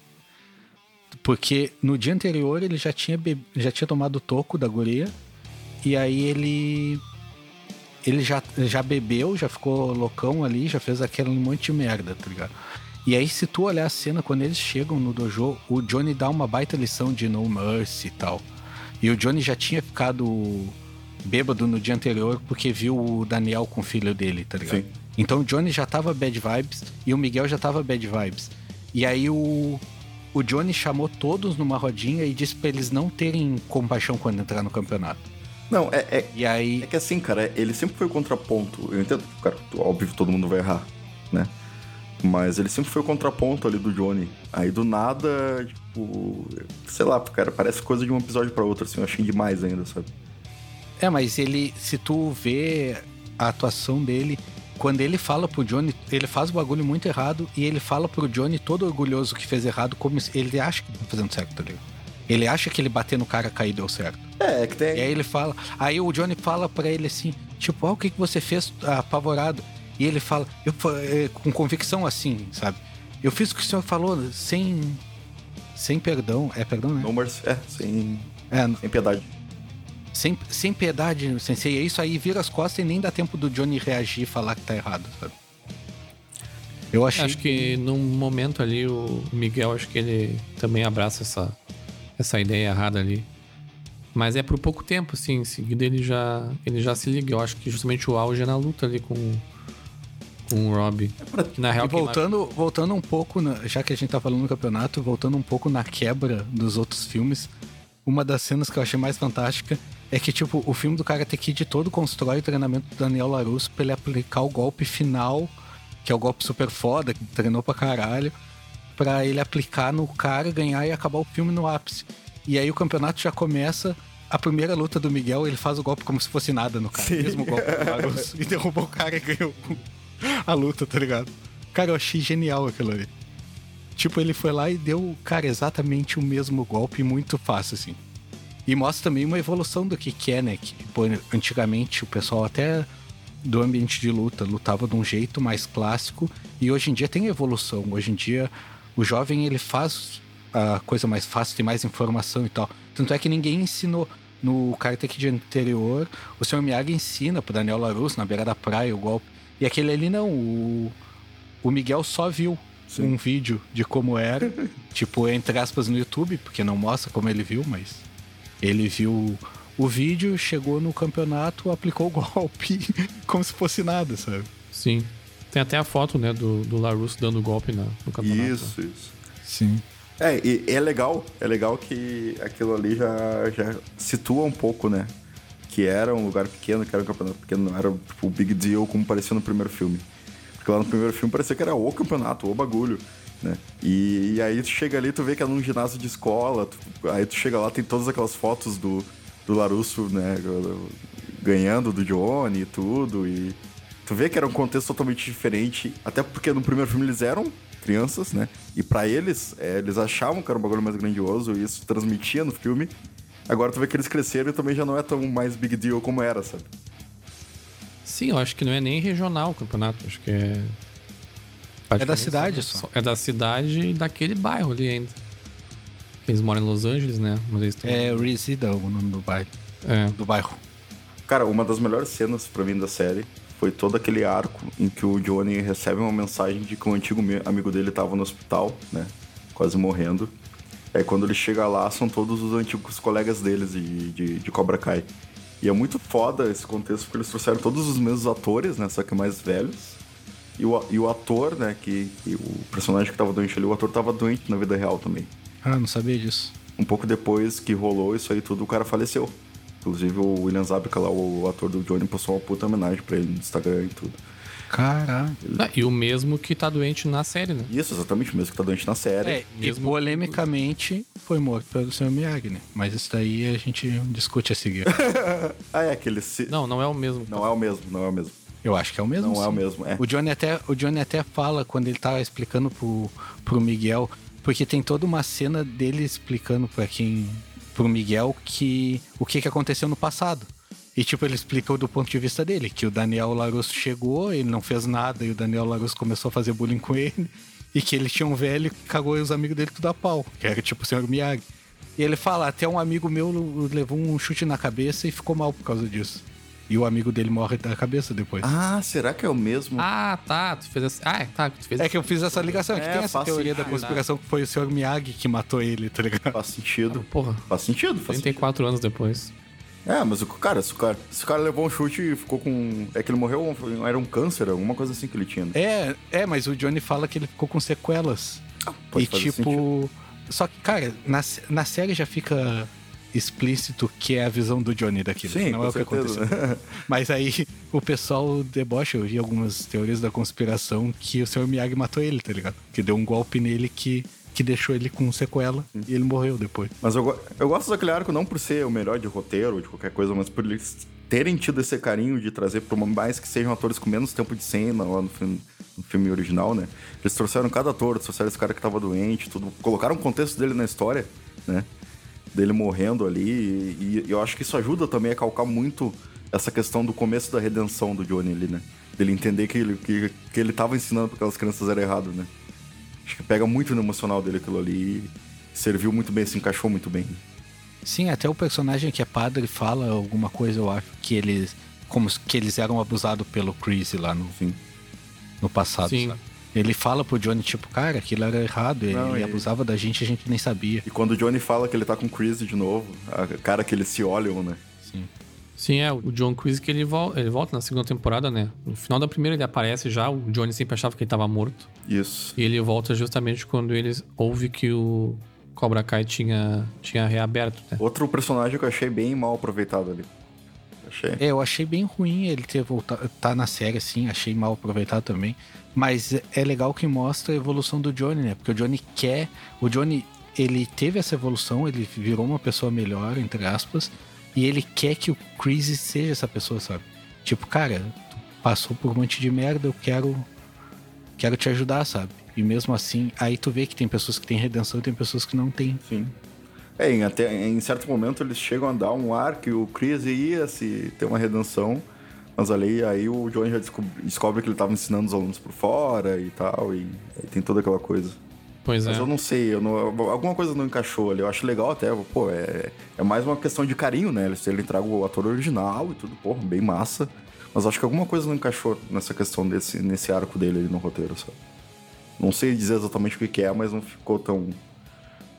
Porque no dia anterior ele já tinha, be- já tinha tomado o toco da guria. E aí ele. Ele já, já bebeu, já ficou loucão ali, já fez aquele monte de merda, tá ligado? E aí, se tu olhar a cena, quando eles chegam no dojo, o Johnny dá uma baita lição de no mercy e tal. E o Johnny já tinha ficado bêbado no dia anterior porque viu o Daniel com o filho dele, tá ligado? Sim. Então o Johnny já tava bad vibes e o Miguel já tava bad vibes. E aí o, o Johnny chamou todos numa rodinha e disse pra eles não terem compaixão quando entrar no campeonato. Não, é, é, E aí. É que assim, cara, ele sempre foi o contraponto. Eu entendo, cara, óbvio que todo mundo vai errar, né? Mas ele sempre foi o contraponto ali do Johnny. Aí do nada, tipo, sei lá, cara, parece coisa de um episódio pra outro, assim, eu achei demais ainda, sabe? É, mas ele, se tu vê a atuação dele, quando ele fala pro Johnny, ele faz o bagulho muito errado e ele fala pro Johnny todo orgulhoso que fez errado, como ele acha que tá fazendo certo, tá ligado? Ele acha que ele bater no cara cair deu certo. É, é que tem. E aí ele fala, aí o Johnny fala pra ele assim, tipo, ah, o que, que você fez apavorado? E ele fala, eu, é, com convicção assim, sabe? Eu fiz o que o senhor falou, sem. Sem perdão. É perdão, né? No mercy, é, sem, É, sem piedade. Sem, sem piedade, sensei. É isso aí, vira as costas e nem dá tempo do Johnny reagir e falar que tá errado, sabe? Eu achei. Acho que num momento ali o Miguel, acho que ele também abraça essa, essa ideia errada ali. Mas é por pouco tempo, assim, em seguida ele já, ele já se liga. Eu acho que justamente o auge é na luta ali com, com o Rob. Que na real, E voltando, voltando um pouco, na- já que a gente tá falando do campeonato, voltando um pouco na quebra dos outros filmes, uma das cenas que eu achei mais fantástica é que, tipo, o filme do Karate Kid todo constrói o treinamento do Daniel LaRusso pra ele aplicar o golpe final, que é o golpe super foda, que treinou pra caralho, pra ele aplicar no cara, ganhar e acabar o filme no ápice. E aí o campeonato já começa. A primeira luta do Miguel, ele faz o golpe como se fosse nada no cara. Sim. Mesmo golpe do LaRusso. E derrubou o cara e ganhou a luta, tá ligado? Cara, eu achei genial aquilo ali. Tipo, ele foi lá e deu, cara, exatamente o mesmo golpe muito fácil, assim. E mostra também uma evolução do que, que é, né? Que, tipo, antigamente o pessoal até do ambiente de luta lutava de um jeito mais clássico e hoje em dia tem evolução. Hoje em dia o jovem ele faz a coisa mais fácil, tem mais informação e tal. Tanto é que ninguém ensinou. No Karate Kid anterior, o Sr. Miyagi ensina pro Daniel LaRusso na beira da praia o golpe. E aquele ali não, o, o Miguel só viu Sim. um vídeo de como era, tipo, entre aspas, no YouTube, porque não mostra como ele viu, mas ele viu o vídeo, chegou no campeonato, aplicou o golpe como se fosse nada, sabe? Sim. Tem até a foto, né, do, do Larusso dando golpe na, no campeonato. Isso, isso. Sim. É, e, e, é legal, é legal que aquilo ali já, já situa um pouco, né? Que era um lugar pequeno, que era um campeonato pequeno, não era tipo o big deal como parecia no primeiro filme. Porque lá no primeiro filme parecia que era o campeonato, o bagulho, né? E, e aí tu chega ali, tu vê que é num ginásio de escola, tu, aí tu chega lá, tem todas aquelas fotos do, do Larusso, né? Ganhando do Johnny e tudo, e tu vê que era um contexto totalmente diferente, até porque no primeiro filme eles eram crianças, né? E para eles, é, eles achavam que era um bagulho mais grandioso e isso transmitia no filme. Agora tu vê que eles cresceram e também já não é tão mais big deal como era, sabe? Sim, eu acho que não é nem regional o campeonato, acho que é. É da cidade só. É da cidade e daquele bairro ali ainda. Eles moram em Los Angeles, né? Mas eles. É Resida o nome do bairro. É. Do bairro. Cara, uma das melhores cenas pra mim da série foi todo aquele arco em que o Johnny recebe uma mensagem de que o antigo amigo dele estava no hospital, né? Quase morrendo. Aí quando ele chega lá, são todos os antigos colegas deles de, de, de Cobra Kai. E é muito foda esse contexto, porque eles trouxeram todos os mesmos atores, né? Só que mais velhos. E o, e o ator, né? Que, que o personagem que tava doente ali, o ator tava doente na vida real também. Ah, não sabia disso. Um pouco depois que rolou isso aí tudo, o cara faleceu. Inclusive o William Zabka lá, o ator do Johnny, postou uma puta homenagem pra ele no Instagram e tudo. Caraca. Ah, e o mesmo que tá doente na série, né? Isso, exatamente, o mesmo que tá doente na série. É, mesmo... e polemicamente foi morto pelo Sr. Miyagi, né? Mas isso daí a gente discute a seguir. ah, é aquele... Não, não é o mesmo. Não é o mesmo, não é o mesmo. Eu acho que é o mesmo. Não sim. é o mesmo, é. O Johnny até, o Johnny até fala quando ele tá explicando pro, pro Miguel, porque tem toda uma cena dele explicando para quem pro Miguel que o que, que aconteceu no passado. E, tipo, ele explica do ponto de vista dele, que o Daniel Larusso chegou, ele não fez nada, e o Daniel Larusso começou a fazer bullying com ele, e que ele tinha um velho que cagou os amigos dele tudo a pau, que era tipo o Sr. Miyagi. E ele fala, até um amigo meu levou um chute na cabeça e ficou mal por causa disso. E o amigo dele morre da cabeça depois. Ah, será que é o mesmo? Ah, tá. Tu fez essa. Ah, é, tá. Tu fez é que eu fiz essa ligação. É, que tem essa teoria sentido. da conspiração que foi o Sr. Miyagi que matou ele, tá ligado? Faz sentido. Ah, porra. Faz sentido. Faz 34 sentido. anos depois. É, mas o cara, se o cara, se o cara levou um chute e ficou com. É que ele morreu, era um câncer, alguma coisa assim que ele tinha. Né? É, é, mas o Johnny fala que ele ficou com sequelas. Ah, e tipo. Sentido. Só que, cara, na, na série já fica explícito que é a visão do Johnny daquilo. Sim, não é o que certeza. aconteceu. Mas aí o pessoal debocha, eu vi algumas teorias da conspiração que o Sr. Miyagi matou ele, tá ligado? Que deu um golpe nele que que deixou ele com sequela Sim. e ele morreu depois. Mas eu, eu gosto daquele arco não por ser o melhor de roteiro ou de qualquer coisa, mas por eles terem tido esse carinho de trazer para mais que sejam atores com menos tempo de cena lá no filme, no filme original, né? Eles trouxeram cada ator, trouxeram esse cara que tava doente, tudo, colocaram o contexto dele na história, né? Dele morrendo ali. E, e, eu acho que isso ajuda também a calcar muito essa questão do começo da redenção do Johnny ali, né? Dele entender que ele, que, que ele tava ensinando para aquelas crianças era errado, né? Acho que pega muito no emocional dele aquilo ali e serviu muito bem, se encaixou muito bem. Sim, até o personagem que é padre fala alguma coisa, eu acho, que eles. Como que eles eram abusados pelo Chris lá no, Sim. no passado. Sim. Sabe? Ele fala pro Johnny, tipo, cara, aquilo era errado, ele, Não, ele abusava da gente a gente nem sabia. E quando o Johnny fala que ele tá com o Chris de novo, a cara que eles se olham, né? Sim. Sim, é, o John Chris que ele, vol ele volta na segunda temporada, né? No final da primeira ele aparece já, o Johnny sempre achava que ele tava morto. Isso. E ele volta justamente quando eles ouve que o Cobra Kai tinha, tinha reaberto, né? Outro personagem que eu achei bem mal aproveitado ali. Achei. É, eu achei bem ruim ele ter voltado, tá na série assim, achei mal aproveitado também. Mas é legal que mostra a evolução do Johnny, né? Porque o Johnny quer. O Johnny, ele teve essa evolução, ele virou uma pessoa melhor, entre aspas. E ele quer que o Chris seja essa pessoa, sabe? Tipo, cara, tu passou por um monte de merda, eu quero quero te ajudar, sabe? E mesmo assim, aí tu vê que tem pessoas que têm redenção e tem pessoas que não têm. Sim. É, em, até, em certo momento eles chegam a dar um ar que o Chris ia se ter uma redenção, mas ali aí o Johnny já descobre, descobre que ele estava ensinando os alunos por fora e tal, e aí tem toda aquela coisa. Pois Mas é. eu não sei, eu não- alguma coisa não encaixou ali. Eu acho legal até, pô, é, é mais uma questão de carinho, né? Ele, ele traga o ator original e tudo, pô, bem massa. Mas acho que alguma coisa não encaixou nessa questão desse nesse arco dele ali no roteiro, sabe? Não sei dizer exatamente o que, que é, mas não ficou tão.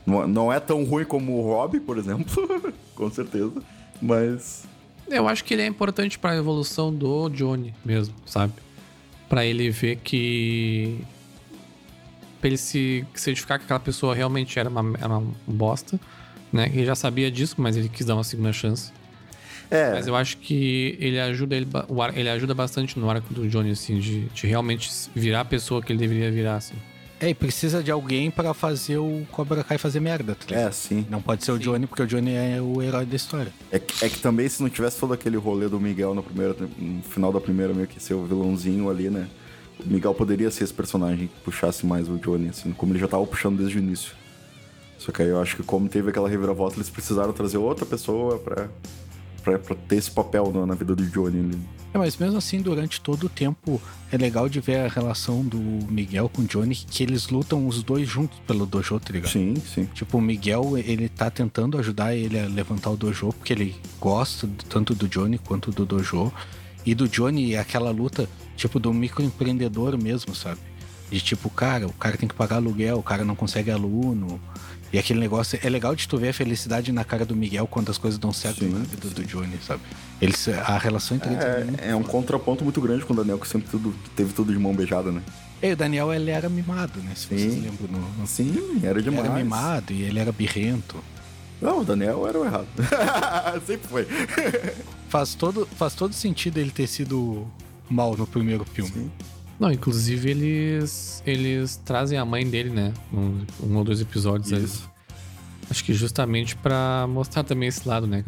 Não, não é tão ruim como o Rob, por exemplo, com certeza. Mas. Eu acho que ele é importante pra evolução do Johnny mesmo, sabe? Pra ele ver que. Pra ele se certificar que aquela pessoa realmente era uma, era uma bosta, né? Ele já sabia disso, mas ele quis dar uma segunda chance. É. Mas eu acho que ele ajuda, ele, ele ajuda bastante no arco do Johnny, assim, de, de realmente virar a pessoa que ele deveria virar, assim. É, e precisa de alguém pra fazer o Cobra Kai fazer merda, tá ligado? É, sim. Não pode ser o Johnny, porque o Johnny é o herói da história. É que, é que também se não tivesse todo aquele rolê do Miguel no, primeiro, no final da primeira, meio que ser o vilãozinho ali, né? O Miguel poderia ser esse personagem que puxasse mais o Johnny, assim, como ele já tava puxando desde o início. Só que aí eu acho que como teve aquela reviravolta, eles precisaram trazer outra pessoa pra, pra, pra ter esse papel na, na vida do Johnny. ali. É, mas mesmo assim, durante todo o tempo, é legal de ver a relação do Miguel com o Johnny, que eles lutam os dois juntos pelo dojo, tá ligado? Sim, sim. Tipo, o Miguel, ele tá tentando ajudar ele a levantar o dojo, porque ele gosta tanto do Johnny quanto do dojo. E do Johnny, é aquela luta, tipo, do microempreendedor mesmo, sabe? De tipo, cara, o cara tem que pagar aluguel, o cara não consegue aluno. E aquele negócio, é legal de tu ver a felicidade na cara do Miguel quando as coisas dão certo Sim, na vida do Johnny, sabe? Eles, a relação entre eles é, É, é um contraponto muito grande com o Daniel, que sempre tudo, teve tudo de mão beijada, né? E o Daniel, ele era mimado, né? Se vocês Sim. lembram. No, no... Sim, era demais. Era mimado e ele era birrento. Não, o Daniel era o errado. sempre foi. Faz todo, faz todo sentido ele ter sido mal no primeiro filme. Sim. Não, inclusive eles eles trazem a mãe dele, né? Um, um ou dois episódios aí. Acho que justamente pra mostrar também esse lado, né?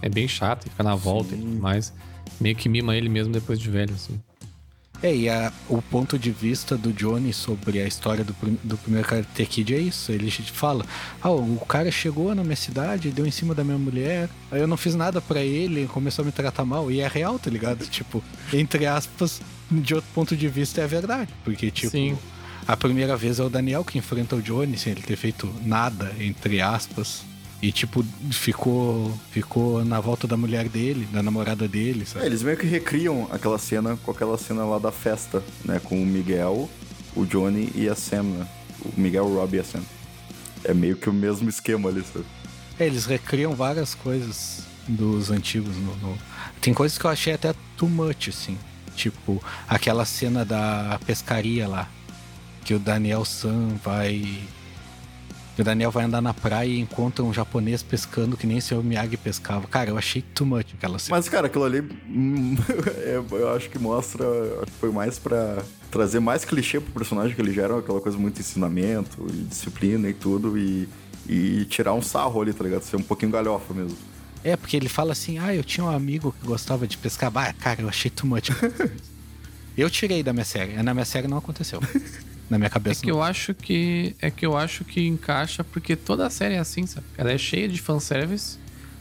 É bem chata e fica na volta e tudo mais. Meio que mima ele mesmo depois de velho, assim. É, e a- o ponto de vista do Johnny sobre a história do, do primeiro Karate Kid é isso. Ele fala: Ah, o cara chegou na minha cidade, deu em cima da minha mulher, aí eu não fiz nada pra ele, ele começou a me tratar mal. E é real, tá ligado? tipo, entre aspas, de outro ponto de vista é verdade. Porque, tipo, Sim. a primeira vez é o Daniel que enfrenta o Johnny sem ele ter feito nada, entre aspas. E, tipo, ficou, ficou na volta da mulher dele, da namorada dele, É, sabe? eles meio que recriam aquela cena com aquela cena lá da festa, né? Com o Miguel, o Johnny e a Sam, né? O Miguel, o Rob e a Sam. É meio que o mesmo esquema ali, sabe? É, eles recriam várias coisas dos antigos. No, no- Tem coisas que eu achei até too much, assim. Tipo, aquela cena da pescaria lá. Que o Daniel San vai. O Daniel vai andar na praia e encontra um japonês pescando que nem o Sr. Miyagi pescava. Cara, eu achei too much aquela cena. Mas, cara, aquilo ali, hum, é, eu acho que mostra. Foi mais pra trazer mais clichê pro personagem que ele gera, aquela coisa muito ensinamento e disciplina e tudo, e, e tirar um sarro ali, tá ligado? Ser um pouquinho galhofa mesmo. É, porque ele fala assim: ah, eu tinha um amigo que gostava de pescar. Bah, cara, eu achei too much. eu tirei da minha série. Na minha série não aconteceu. Na minha É cabeça. que eu acho que. É que eu acho que encaixa porque toda a série é assim, sabe? Ela é cheia de fanservice,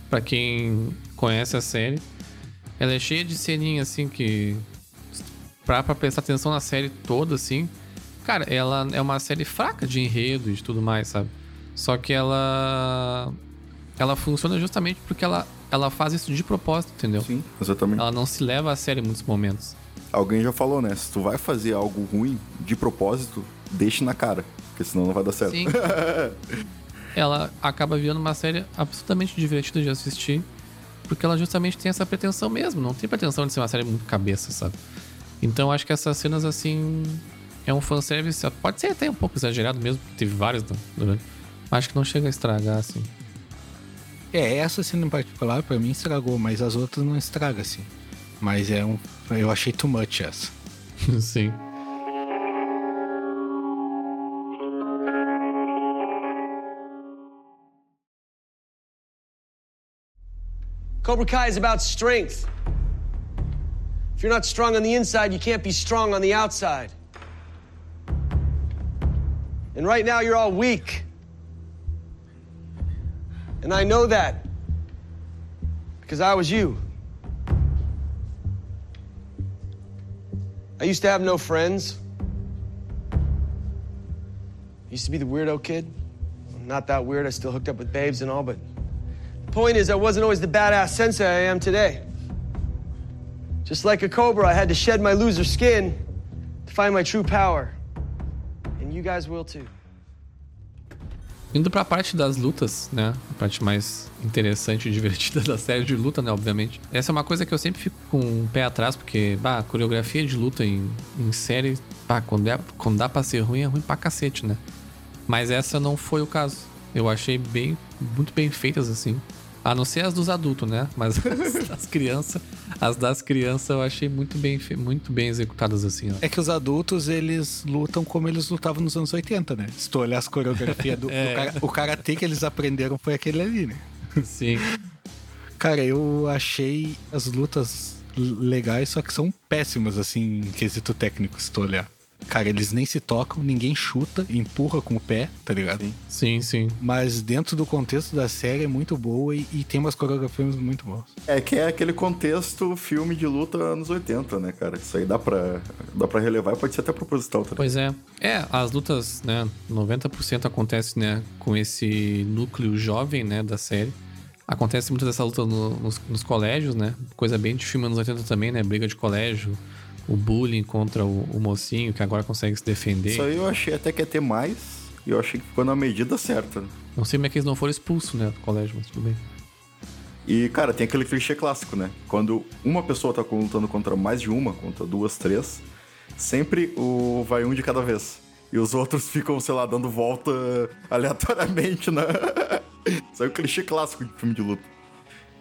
pra quem conhece a série. Ela é cheia de ceninha assim que. Pra, pra prestar atenção na série toda, assim. Cara, ela é uma série fraca de enredo e de tudo mais, sabe? Só que ela. Ela funciona justamente porque ela, ela faz isso de propósito, entendeu? Sim, exatamente. Ela não se leva a sério em muitos momentos. Alguém já falou, né? Se tu vai fazer algo ruim de propósito, deixe na cara, porque senão não vai dar certo. Sim. ela acaba virando uma série absolutamente divertida de assistir, porque ela justamente tem essa pretensão mesmo, não tem pretensão de ser uma série muito cabeça, sabe? Então acho que essas cenas assim é um fanservice, pode ser até um pouco exagerado mesmo, porque teve várias du- durante, mas acho que não chega a estragar assim. É, essa cena em particular pra mim estragou, mas as outras não estraga assim. Mas é um. Eu achei too much essa. Sim. Cobra Kai is about strength. If you're not strong on the inside, you can't be strong on the outside. And right now, you're all weak. And I know that because I was you. I used to have no friends. I used to be the weirdo kid. I'm not that weird. I still hooked up with babes and all, but the point is, I wasn't always the badass sensei I am today. Just like a cobra, I had to shed my loser skin to find my true power. And you guys will too. Indo pra parte das lutas, né? A parte mais interessante e divertida da série de luta, né? Obviamente. Essa é uma coisa que eu sempre fico com um pé atrás, porque, bah, a coreografia de luta em, em série, bah, quando, é, quando dá pra ser ruim, é ruim pra cacete, né? Mas essa não foi o caso. Eu achei bem, muito bem feitas, assim. A não ser as dos adultos, né? Mas as das crianças, as das crianças eu achei muito bem, muito bem executadas, assim, ó. É que os adultos, eles lutam como eles lutavam nos anos 80, né? Se tu olhar as coreografias do, do cara, o karatê que eles aprenderam foi aquele ali, né? Sim. Cara, eu achei as lutas legais, só que são péssimas, assim, em quesito técnico, se tu olhar. Cara, eles nem se tocam, ninguém chuta, empurra com o pé, tá ligado? Sim, sim. Mas dentro do contexto da série é muito boa e, e tem umas coreografias muito boas. É que é aquele contexto filme de luta anos 80, né, cara? Isso aí dá pra, dá pra relevar e pode ser até proposital também. Pois é. É, as lutas, né, 90% acontece, né, com esse núcleo jovem, né, da série. Acontece muita dessa luta no- nos, nos colégios, né? Coisa bem de filme anos 80 também, né? Briga de colégio, o bullying contra o, o mocinho, que agora consegue se defender. Isso aí eu achei até que ia ter mais, e eu achei que ficou na medida certa. Não sei como é que eles não foram expulsos, né, do colégio, mas tudo bem. E, cara, tem aquele clichê clássico, né? Quando uma pessoa tá lutando contra mais de uma, contra duas, três, sempre o vai um de cada vez. E os outros ficam, sei lá, dando volta aleatoriamente, né? Isso é o clichê clássico de filme de luta.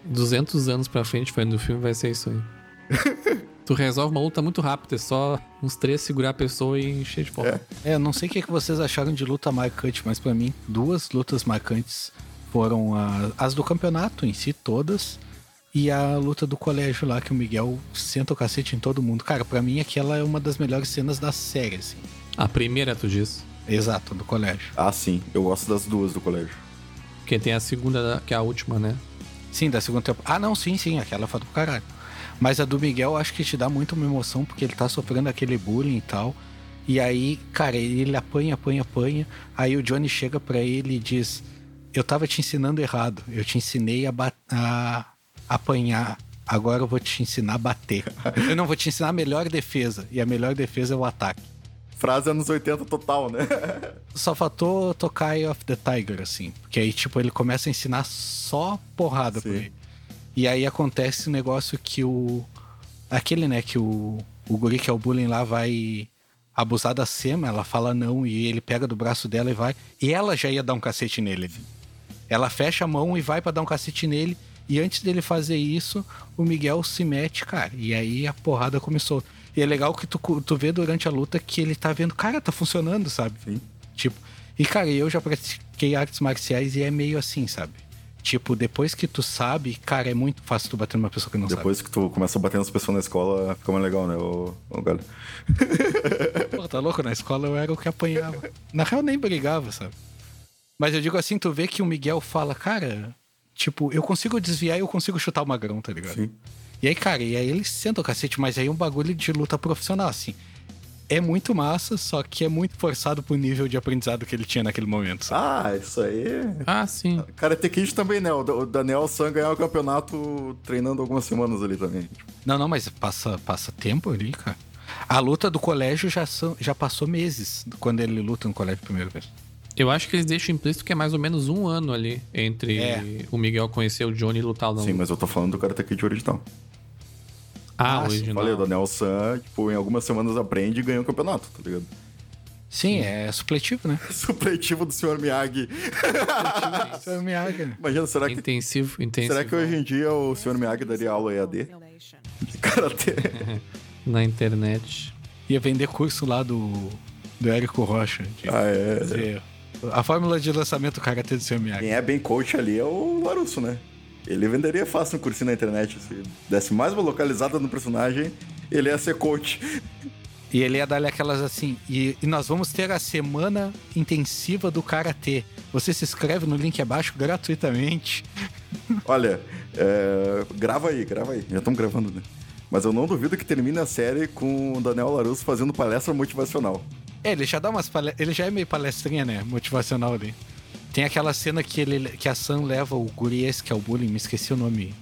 200 anos pra frente, foi do filme, vai ser isso aí. tu resolve uma luta muito rápida, é só uns três segurar a pessoa e encher de porra. É, eu não sei o que, que vocês acharam de luta marcante, mas pra mim, duas lutas marcantes foram a- as do campeonato em si, todas, e a luta do colégio lá, que o Miguel senta o cacete em todo mundo. Cara, pra mim aquela é uma das melhores cenas da série, assim. A primeira, tu diz. Exato, do colégio. Ah, sim, eu gosto das duas do colégio. Porque tem a segunda, que é a última, né? Sim, da segunda temporada. Ah, não, sim, sim, aquela foi do caralho. Mas a do Miguel acho que te dá muito uma emoção, porque ele tá sofrendo aquele bullying e tal. E aí, cara, ele apanha, apanha, apanha. Aí o Johnny chega pra ele e diz: Eu tava te ensinando errado. Eu te ensinei a, a apanhar. Agora eu vou te ensinar a bater. Eu não vou te ensinar a melhor defesa. E a melhor defesa é o ataque. Frase anos 80 total, né? Só faltou tocar Eye of the Tiger, assim. Porque aí, tipo, ele começa a ensinar só porrada pra Sim. ele. E aí acontece o negócio que o. Aquele, né, que o, o guri que é o bullying lá vai abusar da Sema, ela fala não, e ele pega do braço dela e vai. E ela já ia dar um cacete nele. Ela fecha a mão e vai pra dar um cacete nele. E antes dele fazer isso, o Miguel se mete, cara. E aí a porrada começou. E é legal que tu, tu vê durante a luta que ele tá vendo, cara, tá funcionando, sabe? Sim. Tipo, e cara, eu já pratiquei artes marciais e é meio assim, sabe? Tipo, depois que tu sabe, cara, é muito fácil tu bater numa pessoa que não Depois que tu começa a bater nas pessoas na escola, fica mais legal, né, ô, ô sabe. Pô, tá louco? Na escola eu era o que apanhava. Na real, nem brigava, sabe? Mas eu digo assim, tu vê que o Miguel fala, cara, tipo, eu consigo desviar e eu consigo chutar o magrão, tá ligado? Sim. E aí, cara, e aí ele senta o cacete, mas aí é um bagulho de luta profissional, assim. É muito massa, só que é muito forçado pro nível de aprendizado que ele tinha naquele momento, sabe? Ah, isso aí. Ah, sim. Karate Kid também, né? O Daniel San ganhou o campeonato treinando algumas semanas ali também. Não, não, mas passa, passa tempo ali, cara. A luta do colégio já, são, já passou meses quando ele luta no colégio a primeira vez. Eu acho que eles deixam implícito que é mais ou menos um ano ali entre É. o Miguel conhecer o Johnny e lutar ou não. Sim, mas eu tô falando do Karate Kid original. Ah, Ah, sim, original. Falei, o Daniel San, tipo, em algumas semanas aprende e ganha o campeonato, tá ligado? Sim, é supletivo, né? Supletivo do Sr. Miyagi. Isso é Miyagi, né? Imagina, será que, Intensivo, intensivo. será que hoje em dia o Sr. Miyagi daria aula EAD de Karate? Na internet. Ia vender curso lá do, do Érico Rocha. de ah, é. fazer A fórmula de lançamento do Karatê do seu Miyagi. Quem é bem coach ali é o Larusso, né? Ele venderia fácil um cursinho na internet. Se desse mais uma localizada no personagem, ele ia ser coach. E ele ia dar aquelas assim. E, e nós vamos ter a semana intensiva do karatê. Você se inscreve no link abaixo gratuitamente. Olha, é, grava aí, grava aí. Já estamos gravando, né? Mas eu não duvido que termine a série com o Daniel Larusso fazendo palestra motivacional. É, ele já dá umas pale... Ele já é meio palestrinha, né? Motivacional ali. Tem aquela cena que, ele, que a Sam leva o guri esse que é o bullying, me esqueci o nome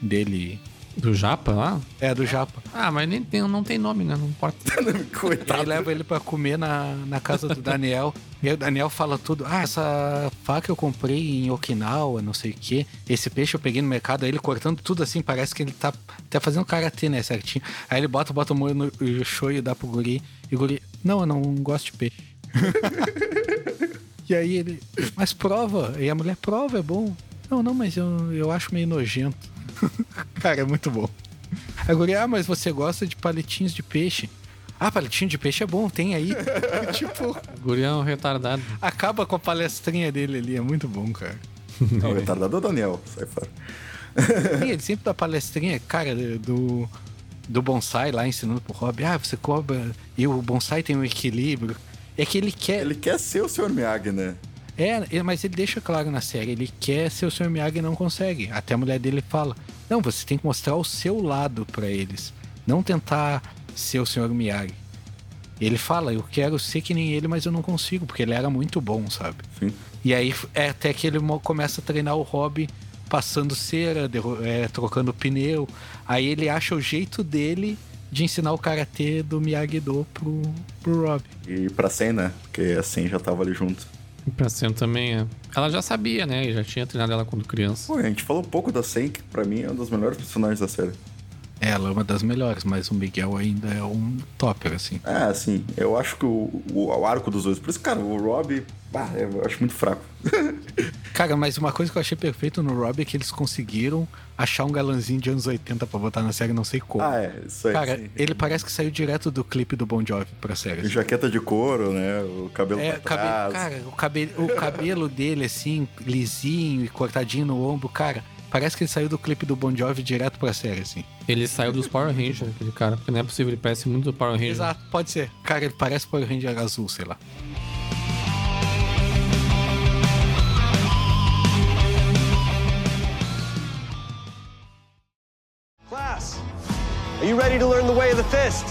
dele. Do Japa lá? É, do Japa. Ah, mas nem tem, não tem nome, né? Não importa. Coitado. Aí leva ele pra comer na, na casa do Daniel. e aí o Daniel fala tudo. Ah, essa faca eu comprei em Okinawa, não sei o quê. Esse peixe eu peguei no mercado. Aí ele cortando tudo assim, parece que ele tá até fazendo karatê, né, certinho. Aí ele bota, bota o molho no show e dá pro guri. E o guri, não, eu não gosto de peixe. e aí ele, mas prova. E a mulher, prova, é bom. Não, não, mas eu, eu acho meio nojento. Cara, é muito bom. A guria, ah, mas você gosta de palitinhos de peixe. Ah, palitinho de peixe é bom, tem aí. tipo, O guri é um retardado. acaba com a palestrinha dele ali, é muito bom, cara. Não, o retardado é o Daniel, sai fora. E ele sempre dá palestrinha, cara, do, do bonsai lá ensinando pro Rob. Ah, você cobra. E o bonsai tem um equilíbrio. É que ele quer. Ele quer ser o Sr. Miyagi, né? É, mas ele deixa claro na série, ele quer ser o Sr. Miyagi e não consegue. Até a mulher dele fala: Não, você tem que mostrar o seu lado pra eles. Não tentar ser o Sr. Miyagi. Ele fala: Eu quero ser que nem ele, mas eu não consigo, porque ele era muito bom, sabe? Sim. E aí é até que ele começa a treinar o Rob passando cera, é, trocando pneu. Aí ele acha o jeito dele de ensinar o karatê do Miyagi-Do pro, pro Rob. E pra Sen, né? Porque a Sen já tava ali junto. E pra Sam também é. Ela já sabia, né? E já tinha treinado ela quando criança. Pô, a gente falou pouco da Sen, que pra mim é um dos melhores personagens da série. Ela é uma das melhores, mas o Miguel ainda é um topper, assim. É, assim, eu acho que o, o, o arco dos dois. Por isso, cara, o Rob, bah, eu acho muito fraco. Cara, mas uma coisa que eu achei perfeito no Rob é que eles conseguiram achar um galãzinho de anos 80 pra botar na série, não sei como. Ah, é, isso aí. Cara, sim. ele parece que saiu direto do clipe do Bon Jovi pra série. assim. Jaqueta de couro, né? O cabelo É, pra trás. cara, o cabelo, o cabelo dele, assim, lisinho e cortadinho no ombro, cara, parece que ele saiu do clipe do Bon Jovi direto pra série, assim. Ele saiu dos Power Rangers, aquele cara. Porque não é possível, ele parece muito do Power Ranger. Exato, pode ser. Cara, ele parece Power Ranger azul, sei lá. Class, are you ready to learn the way of the fist?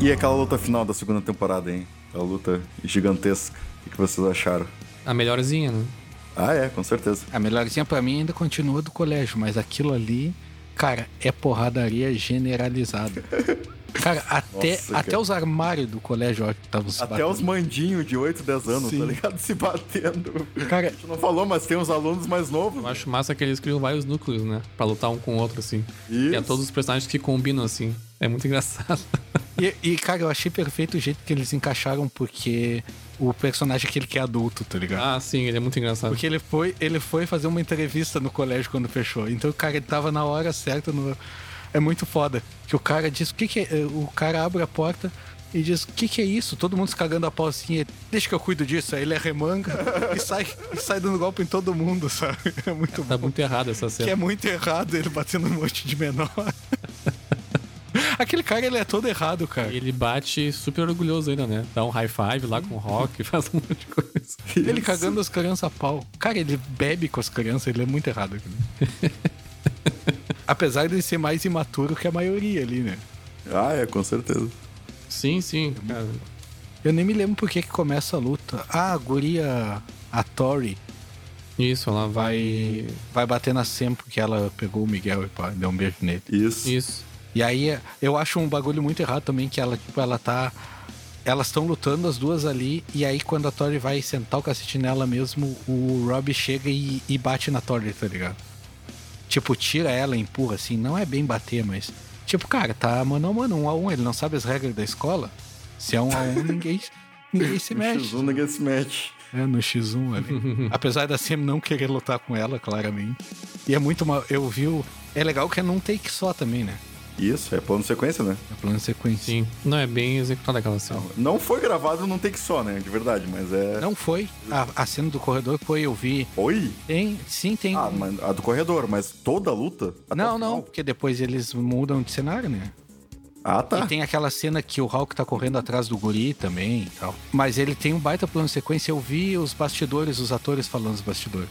E aquela luta final da segunda temporada, hein? Aquela luta gigantesca. O que que vocês acharam? A melhorzinha, né? Ah, é, com certeza. A melhorzinha pra mim ainda continua do colégio, mas aquilo ali, cara, é porradaria generalizada. Cara, até, Nossa, até cara. os armários do colégio ó, que estavam se Até batendo. os mandinhos de 8, 10 anos, Sim. tá ligado? Se batendo. Cara, A gente não falou, mas tem uns alunos mais novos. Eu acho massa que eles criam vários núcleos, né? Pra lutar um com o outro, assim. Isso. E é todos os personagens que combinam, assim. É muito engraçado. E, e, cara, eu achei perfeito o jeito que eles encaixaram, porque o personagem que ele quer é adulto, tá ligado? ah, sim, ele é muito engraçado. Porque ele foi, ele foi fazer uma entrevista no colégio quando fechou. Então, cara, ele tava na hora certa. No... É muito foda. Que o cara diz: o que, que é? O cara abre a porta e diz: o que, que é isso? Todo mundo se cagando a pau assim. ele, Deixa que eu cuido disso. Aí ele remanga e sai, e sai dando golpe em todo mundo, sabe? É muito Tá bom. muito errado essa Que cena. é muito errado ele batendo um monte de menor. Aquele cara, ele é todo errado, cara. Ele bate super orgulhoso ainda, né? Dá um high five lá com o rock, faz um monte de coisa. Ele cagando as crianças a pau. Cara, ele bebe com as crianças, ele é muito errado. Apesar de ser mais imaturo que a maioria ali, né? Ah, é, com certeza. Sim, sim, cara. Eu nem me lembro por que que começa a luta. Ah, a guria, a Tori, Isso, ela vai. vai, vai bater na Sam porque ela pegou o Miguel e pá, deu um beijo nele. Isso. Isso. E aí, eu acho um bagulho muito errado também que ela, tipo, ela tá... Elas estão lutando as duas ali, e aí quando a Tori vai sentar o cacete nela mesmo, o Rob chega e, e bate na Tori, tá ligado? Tipo, tira ela, empurra, assim, não é bem bater, mas... Tipo, cara, tá mano a mano, um a um, ele não sabe as regras da escola. Se é um a um, ninguém, ninguém se No mexe. X1 ninguém se mete. É, no X1 ali. Apesar da Sam não querer lutar com ela, claramente. E é muito mal. Eu vi o. É legal que é num take só também, né? Isso, é plano sequência, né? É plano de sequência. Sim. Não, é bem executada aquela cena. Não foi gravado num take só, né? De verdade, mas é. Não foi. A, a cena do corredor foi, eu vi. Foi? Tem, sim, tem. Ah, mas a do corredor, mas toda a luta? não, não, porque depois eles mudam de cenário, né? Ah, tá. E tem aquela cena que o Hulk tá correndo atrás do guri também e tal. Mas ele tem um baita plano de sequência. Eu vi os bastidores, os atores falando os bastidores.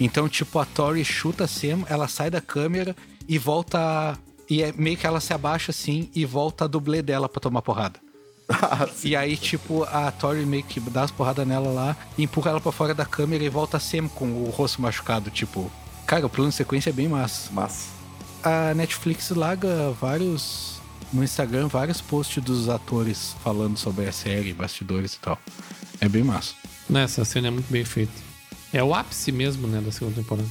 Então, tipo, a Tori chuta a Sam, ela sai da câmera e volta. E é meio que ela se abaixa assim e volta a dublê dela pra tomar porrada. Ah. E aí, tipo, a Tori meio que dá as porradas nela lá, empurra ela pra fora da câmera e volta Sam com o rosto machucado. Tipo, cara, o plano de sequência é bem massa. Mas. A Netflix larga vários. No Instagram, vários posts dos atores falando sobre a série, bastidores e tal. É bem massa. Nessa cena é muito bem feita. É o ápice mesmo, né, da segunda temporada.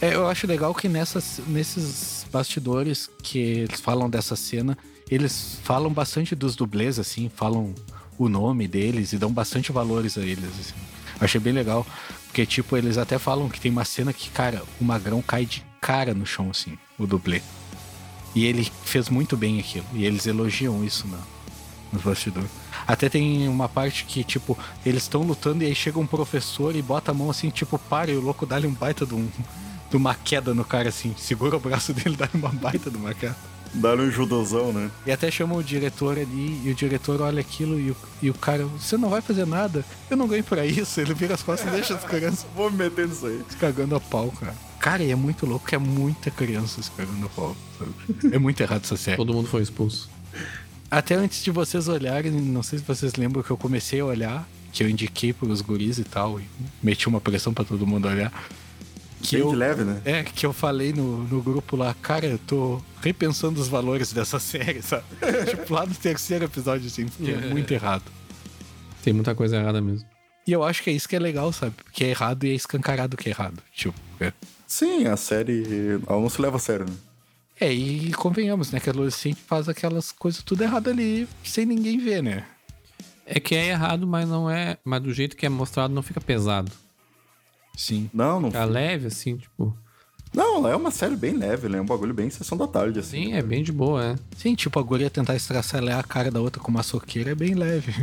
É, eu acho legal que nessas, nesses bastidores que eles falam dessa cena, eles falam bastante dos dublês, assim, falam o nome deles e dão bastante valores a eles, assim. Achei bem legal, porque, tipo, eles até falam que tem uma cena que, cara, o Magrão cai de cara no chão, assim, o dublê. E ele fez muito bem aquilo, e eles elogiam isso na, nos bastidores. Até tem uma parte que, tipo, eles estão lutando e aí chega um professor e bota a mão assim, tipo, para, e o louco dá-lhe um baita de, um, de uma queda no cara, assim, segura o braço dele, dá-lhe uma baita de uma queda. Dá-lhe um judozão, né? E até chama o diretor ali, e o diretor olha aquilo e o, e o cara, você não vai fazer nada? Eu não ganho pra isso. Ele vira as costas e deixa as crianças Vou me meter nisso aí. se cagando a pau, cara. Cara, e é muito louco que é muita criança se cagando a pau, sabe? É muito errado essa série. Todo mundo foi expulso. Até antes de vocês olharem, não sei se vocês lembram que eu comecei a olhar, que eu indiquei pros guris e tal, e meti uma pressão pra todo mundo olhar. Que Bem eu, de leve, né? É, que eu falei no, no grupo lá, cara, eu tô repensando os valores dessa série, sabe? tipo, lá no terceiro episódio, assim, porque é muito errado. Tem muita coisa errada mesmo. E eu acho que é isso que é legal, sabe? Porque é errado e é escancarado que é errado. Tipo, é. Sim, a série. Ela não se leva a sério, né? É, e convenhamos, né? Que a adolescente faz aquelas coisas tudo errado ali, sem ninguém ver, né? É que é errado, mas não é. Mas do jeito que é mostrado, não fica pesado. Sim. Não, não. Fica leve, assim, tipo. Não, ela é uma série bem leve, ela é um bagulho bem sessão da tarde, assim. Sim, é bem de boa, é. Sim, tipo, a guria tentar estraçalhar a cara da outra com uma soqueira é bem leve.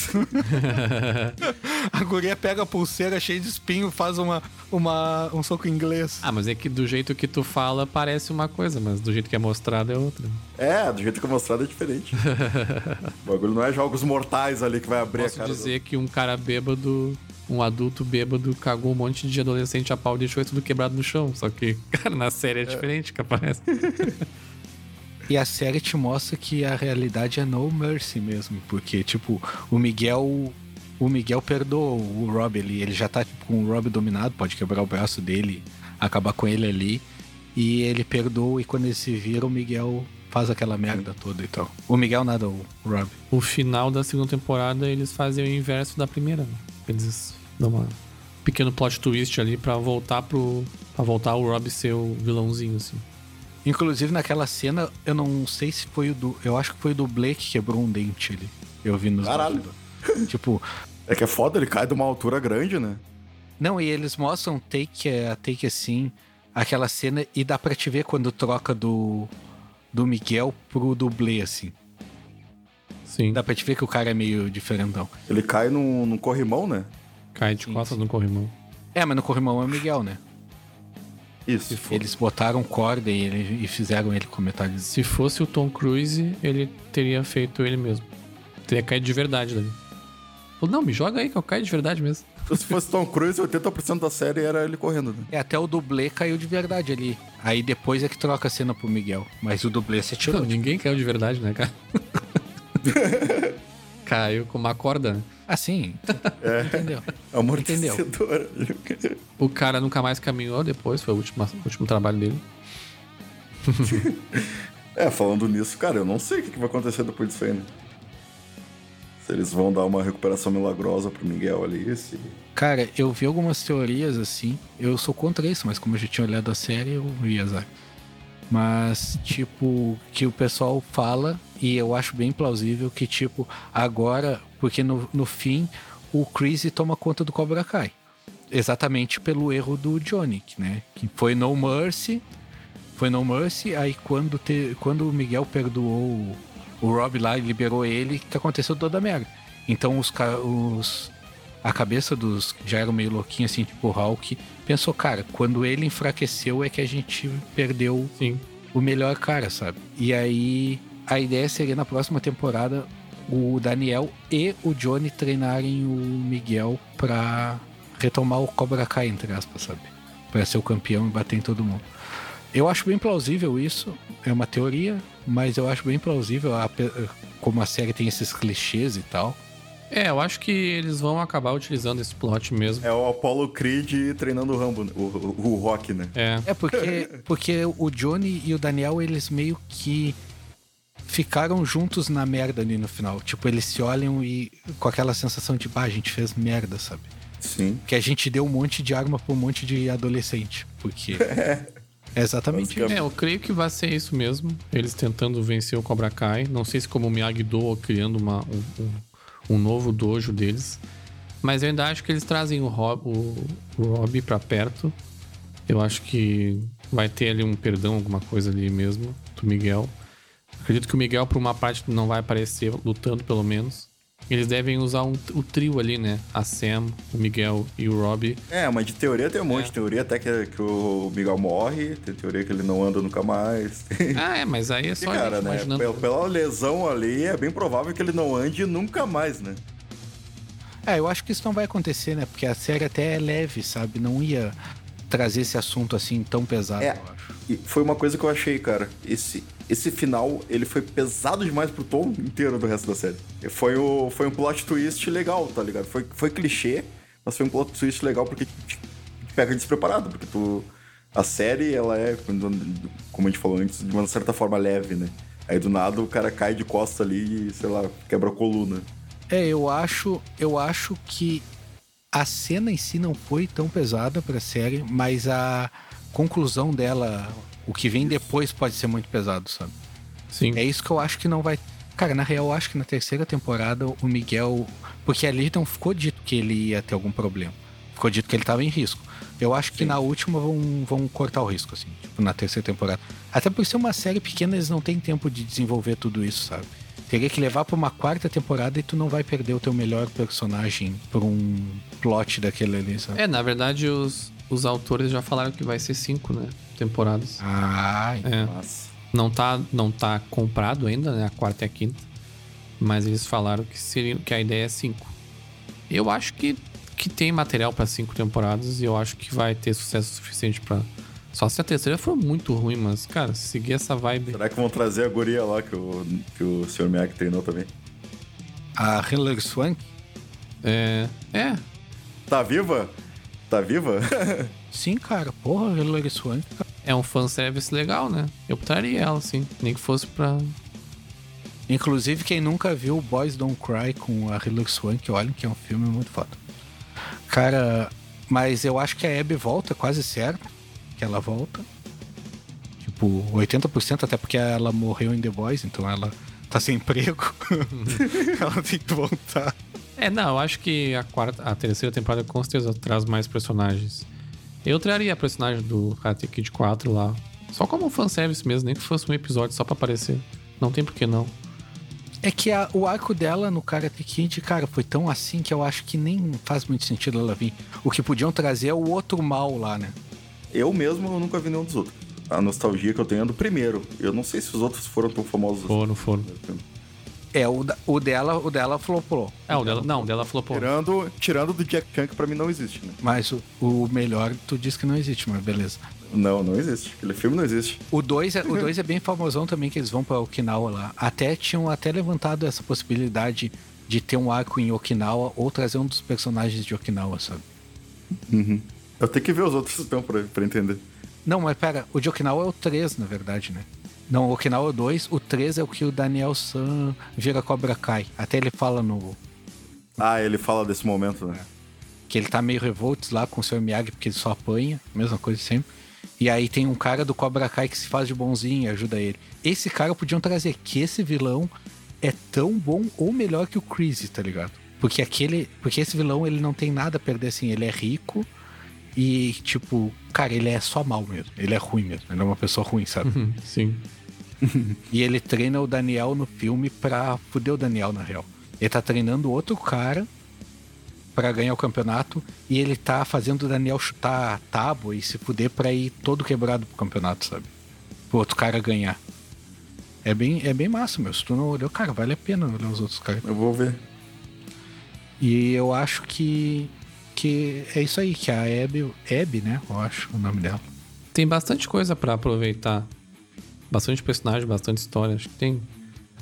a guria pega a pulseira cheia de espinho, faz uma, uma, um soco inglês. Ah, mas é que do jeito que tu fala parece uma coisa, mas do jeito que é mostrado é outra. É, do jeito que é mostrado é diferente. o bagulho não é jogos mortais ali que vai abrir Posso a cara. dizer que um cara bêbado, um adulto bêbado, cagou um monte de adolescente a pau e deixou isso tudo quebrado no chão. Só que, cara, na série é diferente, capaz. E a série te mostra que a realidade é no mercy mesmo. Porque, tipo, o Miguel. O Miguel perdoou o Rob ali. Ele já tá tipo, com o Rob dominado, pode quebrar o braço dele, acabar com ele ali. E ele perdoa e quando eles se viram, o Miguel faz aquela merda toda e tal. O Miguel nada, o Rob. O final da segunda temporada eles fazem o inverso da primeira. né? Eles dão uma pequeno plot twist ali pra voltar pro. para voltar o Rob ser o vilãozinho, assim. Inclusive naquela cena, eu não sei se foi o do. Eu acho que foi o do Blake que quebrou um dente ali. Eu vi nos. Caralho. tipo, É que é foda, ele cai de uma altura grande, né? Não, e eles mostram take a take assim, aquela cena, e dá pra te ver quando troca do, do Miguel pro dublê, assim. Sim. Dá pra te ver que o cara é meio diferentão. Ele cai num, num corrimão, né? Cai de Sim, costas sim. no corrimão. É, mas no corrimão é o Miguel, né? Isso. Eles botaram corda e, ele- e fizeram ele com metade. Se fosse o Tom Cruise, ele teria feito ele mesmo. Teria caído de verdade dali. Falou, não, me joga aí que eu caio de verdade mesmo. Se fosse Tom Cruise, 80% da série era ele correndo, né? É, até o dublê caiu de verdade ali. Aí depois é que troca a cena pro Miguel. Mas o dublê se tirou. Não, ninguém caiu de verdade, né, cara? caiu com uma corda. né? Assim, entendeu? Amortecedor. O cara nunca mais caminhou depois, foi o último, o último trabalho dele. É, falando nisso, cara, eu não sei o que que vai acontecer depois disso aí, né? Se eles vão dar uma recuperação milagrosa pro Miguel ali, se... Cara, eu vi algumas teorias assim. Eu sou contra isso, mas como eu já tinha olhado a série, eu vi azar. Mas, tipo, que o pessoal fala, e eu acho bem plausível, que, tipo, agora, porque no, no fim, o Chris toma conta do Cobra Kai. Exatamente pelo erro do Johnny, né? Que foi No Mercy, Foi No Mercy, aí quando, te, quando o Miguel perdoou o, Rob lá e liberou ele, que aconteceu toda a merda. Então os, os a cabeça dos que já eram meio louquinhos assim, tipo o Hulk, pensou, cara, quando ele enfraqueceu é que a gente perdeu Sim. o melhor cara, sabe? E aí a ideia seria na próxima temporada o Daniel e o Johnny treinarem o Miguel pra retomar o Cobra Kai, entre aspas, sabe? Pra ser o campeão e bater em todo mundo. Eu acho bem plausível isso, é uma teoria, mas eu acho bem plausível, ape- como a série tem esses clichês e tal. É, eu acho que eles vão acabar utilizando esse plot mesmo. É o Apollo Creed treinando o Rambo, né? o, o, o Rock, né? É. É porque, porque o Johnny e o Daniel, eles meio que ficaram juntos na merda ali no final. Tipo, eles se olham e com aquela sensação de, bah, a gente fez merda, sabe? Sim. Que a gente deu um monte de arma pra um monte de adolescente. Porque. É exatamente isso. É, eu creio que vai ser isso mesmo. Eles tentando vencer o Cobra Kai. Não sei se como o Miyagi-Do ou criando uma, um, um- um novo dojo deles. Mas eu ainda acho que eles trazem o Rob, o, o Rob pra perto. Eu acho que vai ter ali um perdão, alguma coisa ali mesmo, do Miguel. Acredito que o Miguel, por uma parte, não vai aparecer lutando, pelo menos. Eles devem usar um- o trio ali, né? A Sam, o Miguel e o Rob. É, mas de teoria tem um monte. É. Teoria até que, que o Miguel morre, tem teoria que ele não anda nunca mais. Ah, é, mas aí é E, só a cara, né? imaginando. Pela, pela lesão ali, é bem provável que ele não ande nunca mais, né? É, eu acho que isso não vai acontecer, né? Porque a série até é leve, sabe? Não ia trazer esse assunto assim tão pesado, É. eu acho. E foi uma coisa que eu achei, cara. Esse, esse final, ele foi pesado demais pro tom inteiro do resto da série. Foi, o, foi um plot twist legal, tá ligado? Foi, foi clichê, mas foi um plot twist legal porque te, te pega despreparado. Porque tu... A série, ela é, como a gente falou antes, de uma certa forma leve, né? Aí do nada o cara cai de costa ali e, sei lá, quebra a coluna. É, eu acho, eu acho que a cena em si não foi tão pesada pra série, mas a conclusão dela, o que vem depois pode ser muito pesado, sabe? Sim. É isso que eu acho que não vai. Cara, na real, eu acho que na terceira temporada o Miguel. Porque ali não ficou dito que ele ia ter algum problema. Ficou dito que ele tava em risco. Eu acho que na última vão, vão cortar o risco, assim, tipo, na terceira temporada. Até por ser uma série pequena, eles não têm tempo de desenvolver tudo isso, sabe? Teria que levar pra uma quarta temporada e tu não vai perder o teu melhor personagem por um plot daquele ali, sabe? É, na verdade, os, os autores já falaram que vai ser cinco, né? Temporadas. Ah, É. Mas. Não tá, não tá comprado ainda, né? A quarta e a quinta. Mas eles falaram que, seria, que a ideia é cinco. Eu acho que, que tem material pra cinco temporadas e eu acho que vai ter sucesso suficiente pra. Só se a terceira for muito ruim, mas, cara, se seguir essa vibe. Será que vão trazer a guria lá que o, que o Sr. Miyagi treinou também? a Hilary Swank? É. É. Tá viva? Tá viva? Sim, cara. Porra, Hilary Swank. É um fanservice legal, né? Eu botaria ela, assim. Nem que fosse pra. Inclusive, quem nunca viu Boys Don't Cry com a Hilary Swank, olhem que é um filme muito foda. Cara, mas eu acho que a Abby volta, quase certo que ela volta. Tipo, 80%, até porque ela morreu em The Boys, então ela tá sem emprego. ela tem que voltar. É, não, eu acho que a quarta, a terceira temporada com certeza traz mais personagens. Eu traria a personagem do Karate Kid 4 lá. Só como um fanservice mesmo, nem que fosse um episódio só pra aparecer. Não tem por que não. É que a- o arco dela no Karate Kid, cara, foi tão assim que eu acho que nem faz muito sentido ela vir. O que podiam trazer é o outro mal lá, né? Eu mesmo eu nunca vi nenhum dos outros. A nostalgia que eu tenho é do primeiro. Eu não sei se os outros foram tão famosos Foram, foram. É, o, da- o dela, o dela flopou. É, o dela. Não, o dela pô. Tirando, tirando do Jack Chan, que pra mim não existe, né? Mas o, o melhor, tu disse que não existe, mas beleza. Não, não existe. Aquele filme não existe. O 2 é, o dois é bem famosão também, que eles vão pra Okinawa lá. Até tinham até levantado essa possibilidade de ter um arco em Okinawa ou trazer um dos personagens de Okinawa, sabe? Eu tenho que ver os outros então pra, pra entender. Não, mas pera, o de Okinawa é o 3, na verdade, né? Não, o Okinawa é o 2, o 3 é o que o Daniel San vira Cobra Kai. Até ele fala no. Ah, ele fala desse momento, né? que ele tá meio revoltos lá com o Sr. Miyagi porque ele só apanha, mesma coisa sempre. E aí tem um cara do Cobra Kai que se faz de bonzinho e ajuda ele. Esse cara podiam trazer que esse vilão é tão bom ou melhor que o Chris, tá ligado? Porque aquele, porque esse vilão ele não tem nada a perder assim, ele é rico, E, tipo, cara, ele é só mal mesmo. Ele é ruim mesmo. Ele é uma pessoa ruim, sabe? Hum, Sim. E ele treina o Daniel no filme pra fuder o Daniel, na real. Ele tá treinando outro cara pra ganhar o campeonato e ele tá fazendo o Daniel chutar a tábua e se fuder pra ir todo quebrado pro campeonato, sabe? Pro outro cara ganhar. É bem, é bem massa, meu. Se tu não olhou, cara, vale a pena olhar os outros caras. Eu vou ver. E eu acho que. Que é isso aí, que a Abby, Abby, né? Eu acho o nome dela. Tem bastante coisa pra aproveitar. Bastante personagem, bastante história. Acho que tem.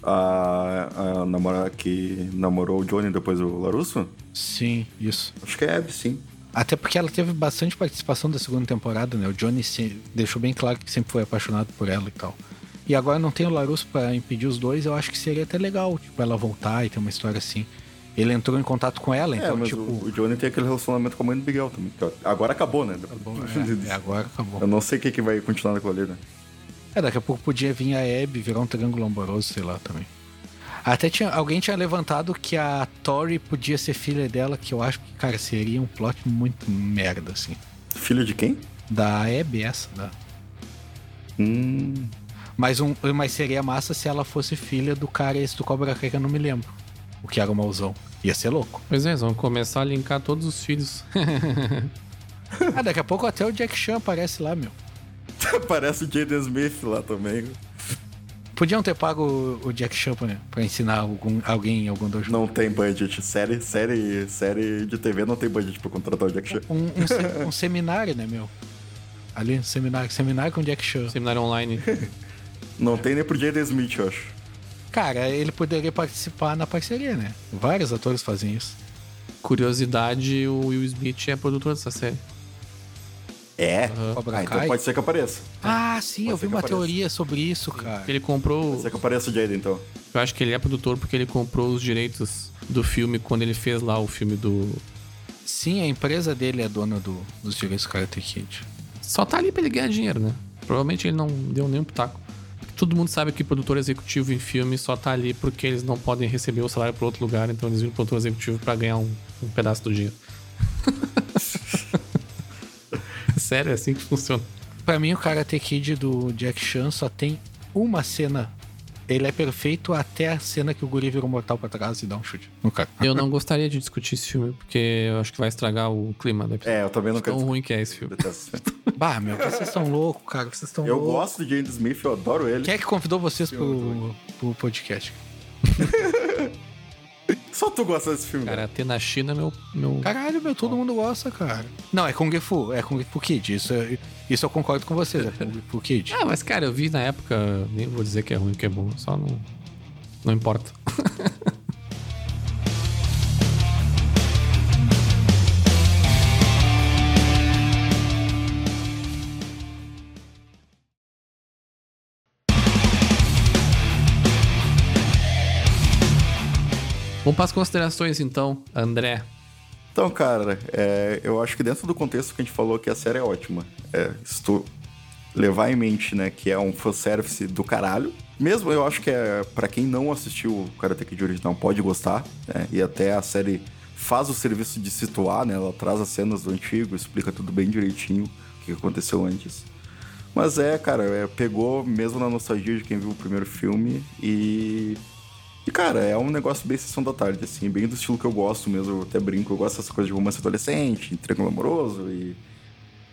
A, a namorada que namorou o Johnny depois do Larusso? Sim, isso. Acho que é Abby, sim. Até porque ela teve bastante participação da segunda temporada, né? O Johnny se- deixou bem claro que sempre foi apaixonado por ela e tal. E agora não tem o Larusso pra impedir os dois, eu acho que seria até legal, tipo, ela voltar e ter uma história assim. Ele entrou em contato com ela, é, então, mas tipo. o, Johnny tem aquele relacionamento com a mãe do Miguel também. Agora acabou, né? Bom, é, é, agora acabou. Eu não sei o que, que vai continuar naquilo ali, né? É, daqui a pouco podia vir a Abby virar um triângulo amoroso, sei lá, também. Até tinha, alguém tinha levantado que a Tori podia ser filha dela, que eu acho que, cara, seria um plot muito merda, assim. Filho de quem? Da Abby, essa, da... Hum. Mas, um, mas seria massa se ela fosse filha do cara esse do Cobra Kai que eu não me lembro. O que era o mauzão. Ia ser louco. Pois é, eles vão começar a linkar todos os filhos. Ah, daqui a pouco até o Jack Chan aparece lá, meu. Parece o Jaden Smith lá também. Podiam ter pago o- Jack Chan pra, ensinar algum, alguém em algum dojo. Não tem budget. Série, série, série de TV não tem budget pra contratar o Jack Chan. Um, um um seminário, né, meu? Ali, seminário. Seminário com o Jack Chan. Seminário online. Não tem nem pro Jaden Smith, eu acho. Cara, ele poderia participar na parceria, né? Vários atores fazem isso. Curiosidade, o Will Smith é produtor dessa série. É? Cobra Ah, então pode ser que apareça. Ah, sim, eu ser vi uma apareça. teoria sobre isso, cara. Ele comprou. Pode ser que apareça o Jaden, então. Eu acho que ele é produtor porque ele comprou os direitos do filme quando ele fez lá o filme do. Sim, a empresa dele é dona do- dos direitos do Karate Kid. Só tá ali pra ele ganhar dinheiro, né? Provavelmente ele não deu nenhum pitaco. Todo mundo sabe que produtor executivo em filme só tá ali porque eles não podem receber o salário pra outro lugar, então eles viram produtor executivo pra ganhar um, um pedaço do dinheiro. Sério, é assim que funciona. Pra mim, o Karate Kid do Jack Chan só tem uma cena. Ele é perfeito até a cena que o guri vira um mortal pra trás e dá um chute no cara. Eu não gostaria de discutir esse filme, porque eu acho que vai estragar o clima da episódio. É, eu também não Tão quero. ruim que é esse filme. Bah, meu, vocês estão loucos, cara. Vocês estão Eu loucos. gosto do Jaden Smith, eu adoro ele. Quem é que convidou vocês pro, pro podcast? Só tu gosta desse filme. Cara, ter na China, meu. meu... Caralho, meu, todo mundo gosta, cara. Não, é Kung Fu, é Kung Fu Kid. Isso, é- isso eu concordo com vocês, é Kung Fu Kid. Ah, mas cara, eu vi na época, nem vou dizer que é ruim, que é bom, só não. Não importa. Vamos para as considerações então, André. Então, cara, é, eu acho que dentro do contexto que a gente falou que a série é ótima. É, se tu levar em mente, né, que é um fanservice do caralho. Mesmo eu acho que é para quem não assistiu o Karate Kid original pode gostar, né? E até a série faz o serviço de situar, né? Ela traz as cenas do antigo, explica tudo bem direitinho o que aconteceu antes. Mas é, cara, é, pegou mesmo na nostalgia de quem viu o primeiro filme e e, cara, é um negócio bem sessão da tarde, assim, bem do estilo que eu gosto mesmo. Eu até brinco, eu gosto dessas coisas de romance adolescente, triângulo amoroso e.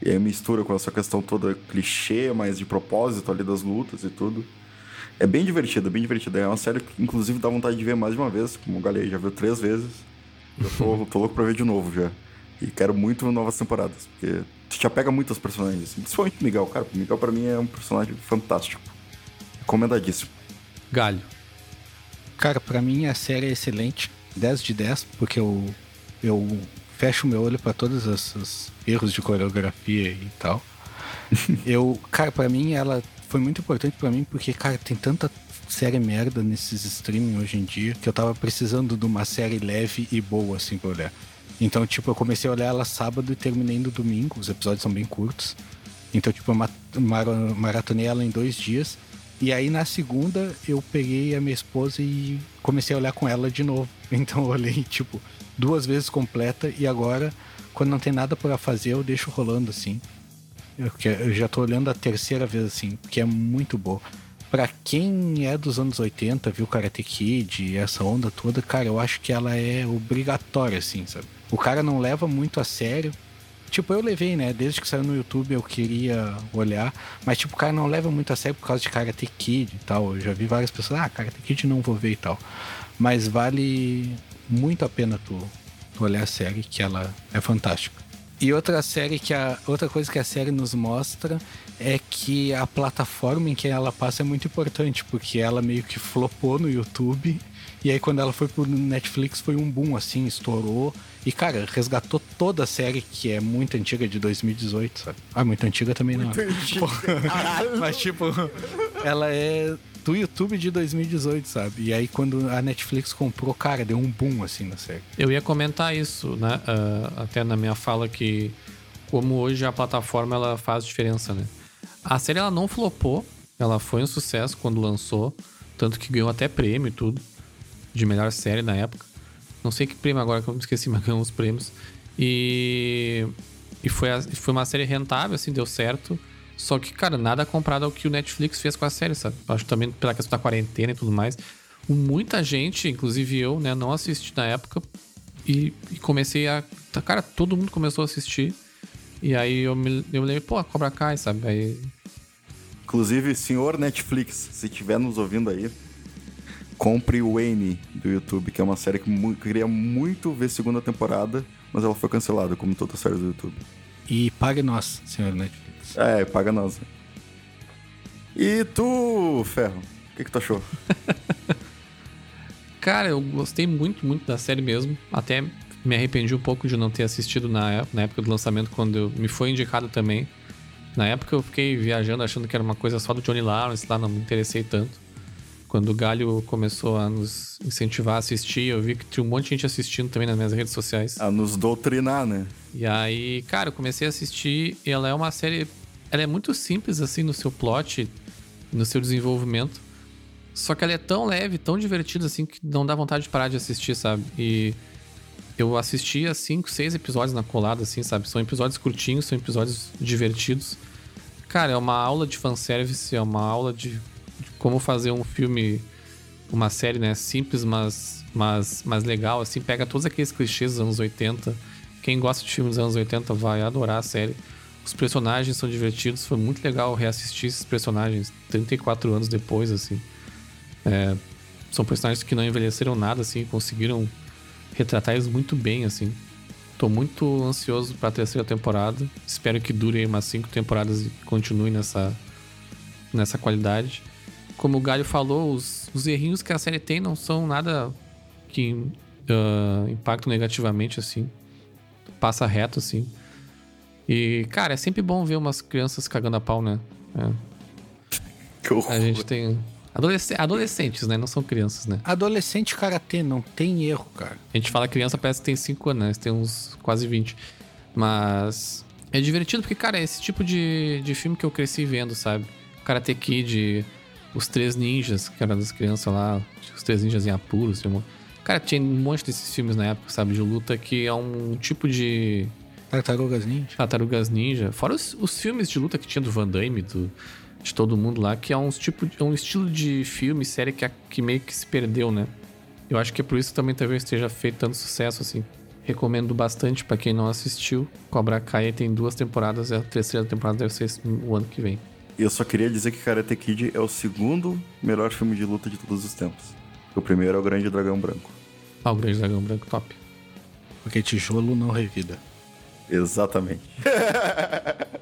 E aí mistura com essa questão toda clichê, mas de propósito ali das lutas e tudo. É bem divertido, bem divertido. É uma série que, inclusive, dá vontade de ver mais de uma vez, como o Galei já viu três vezes. Eu tô, tô louco pra ver de novo já. E quero muito novas temporadas, porque tu te apega muito aos personagens, assim. Principalmente o Miguel, cara. O Miguel, pra mim, é um personagem fantástico. Recomendadíssimo. Galho. Cara, pra mim a série é excelente. 10 de 10, porque eu, eu fecho meu olho pra todos esses erros de coreografia e tal. eu, cara, pra mim ela foi muito importante pra mim, porque, cara, tem tanta série merda nesses streaming hoje em dia que eu tava precisando de uma série leve e boa, assim, pra olhar. Então, tipo, eu comecei a olhar ela sábado e terminei no domingo. Os episódios são bem curtos. Então, tipo, eu ma- mara- maratonei ela em dois dias. E aí, na segunda, eu peguei a minha esposa e comecei a olhar com ela de novo. Então, eu olhei, tipo, duas vezes completa. E agora, quando não tem nada pra fazer, eu deixo rolando assim. Eu, eu já tô olhando a terceira vez assim, porque é muito boa. Pra quem é dos anos 80, viu Karate Kid, essa onda toda, cara, eu acho que ela é obrigatória, assim, sabe? O cara não leva muito a sério. Tipo, eu levei, né? Desde que saiu no YouTube eu queria olhar. Mas, tipo, o cara não leva muito a sério por causa de Karate Kid e tal. Eu já vi várias pessoas, ah, Karate Kid não vou ver e tal. Mas vale muito a pena tu, tu olhar a série, que ela é fantástica. E outra série que a. Outra coisa que a série nos mostra é que a plataforma em que ela passa é muito importante, porque ela meio que flopou no YouTube. E aí quando ela foi pro Netflix foi um boom, assim, estourou. E, cara, resgatou toda a série que é muito antiga de 2018, sabe? Ah, muito antiga também não. Pô, Mas, tipo, ela é do YouTube de 2018, sabe? E aí quando a Netflix comprou, cara, deu um boom, assim, na série. Eu ia comentar isso, né? ah, até na minha fala que como hoje a plataforma ela faz diferença, né? A série ela não flopou, ela foi um sucesso quando lançou, tanto que ganhou até prêmio e tudo de melhor série na época. Não sei que prêmio agora que eu me esqueci, mas ganhou os prêmios. E e foi a- foi uma série rentável, assim, deu certo. Só que, cara, nada comparado ao que o Netflix fez com a série, sabe? Acho que também pela questão da quarentena e tudo mais. Muita gente, inclusive eu, né, não assisti na época e, e comecei a. tá, Cara, todo mundo começou a assistir. E aí eu me, eu me lembrei, pô, Cobra Kai, sabe? Aí. Inclusive, senhor Netflix, se estiver nos ouvindo aí, compre o Wayne do YouTube, que é uma série que eu queria muito ver segunda temporada, mas ela foi cancelada, como todas as séries do YouTube. E pague nós, senhor Netflix. É, paga nós. né? E tu, Ferro, o que, que tu achou? Cara, eu gostei muito, muito da série mesmo. Até me arrependi um pouco de não ter assistido na, na época do lançamento, quando eu- me foi indicado também. Na época eu fiquei viajando achando que era uma coisa só do Johnny Lawrence lá, não me interessei tanto. Quando o Galho começou a nos incentivar a assistir, eu vi que tinha um monte de gente assistindo também nas minhas redes sociais. A nos doutrinar, né? E aí, cara, eu comecei a assistir e ela é uma série. Ela é muito simples, assim, no seu plot, no seu desenvolvimento. Só que ela é tão leve, tão divertida, assim, que não dá vontade de parar de assistir, sabe? E eu assistia cinco, seis episódios na colada, assim, sabe? São episódios curtinhos, são episódios divertidos. Cara, é uma aula de fanservice, é uma aula de, de como fazer um filme, uma série, né? Simples, mas, mas, mas legal, assim. Pega todos aqueles clichês dos anos 80. Quem gosta de filmes dos anos 80 vai adorar a série. Os personagens são divertidos, foi muito legal reassistir esses personagens 34 anos depois, assim. É, são personagens que não envelheceram nada, assim, conseguiram retratar eles muito bem, assim. Tô muito ansioso pra terceira temporada. Espero que dure umas cinco temporadas e continue nessa, nessa qualidade. Como o Galho falou, os, os errinhos que a série tem não são nada que ah, impactam negativamente, assim. Passa reto, assim. E, cara, é sempre bom ver umas crianças cagando a pau, né? É. Que horror. A gente tem. Adolesc adolescentes, né? Não são crianças, né? Adolescente karatê, não tem erro, cara. A gente fala criança, parece que tem 5 anos, né? Tem uns quase 20. Mas é divertido porque, cara, é esse tipo de, de filme que eu cresci vendo, sabe? Karate Kid, Os Três Ninjas, que era das crianças lá, Os Três Ninjas em Apuros. Tinha um... Cara, tinha um monte desses filmes na época, sabe? De luta, que é um tipo de Tartarugas Ninja. Tartarugas Ninja. Fora os, os filmes de luta que tinha do Van Damme, do, de todo mundo lá, que é um, tipo, é um estilo de filme, série que, a- que meio que se perdeu, né? Eu acho que é por isso que também talvez esteja feito tanto sucesso, assim. Recomendo bastante pra quem não assistiu. Cobra Kai tem duas temporadas, e a terceira temporada deve ser o ano que vem. E eu só queria dizer que Karate Kid é o segundo melhor filme de luta de todos os tempos. O primeiro é o Grande Dragão Branco. Ah, o Grande Dragão Branco, top. Porque tijolo não revida. Exatamente.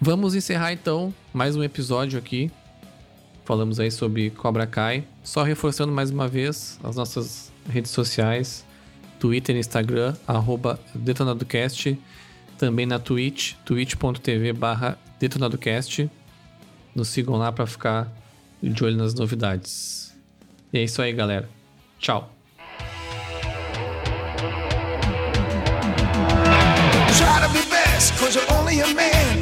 Vamos encerrar então mais um episódio aqui. Falamos aí sobre Cobra Kai. Só reforçando mais uma vez as nossas redes sociais: Twitter e Instagram, arroba DetonadoCast. Também na Twitch, twitch.tv barra DetonadoCast. Nos sigam lá para ficar de olho nas novidades. E é isso aí, galera. Tchau. Try to be best, cause you're only a man.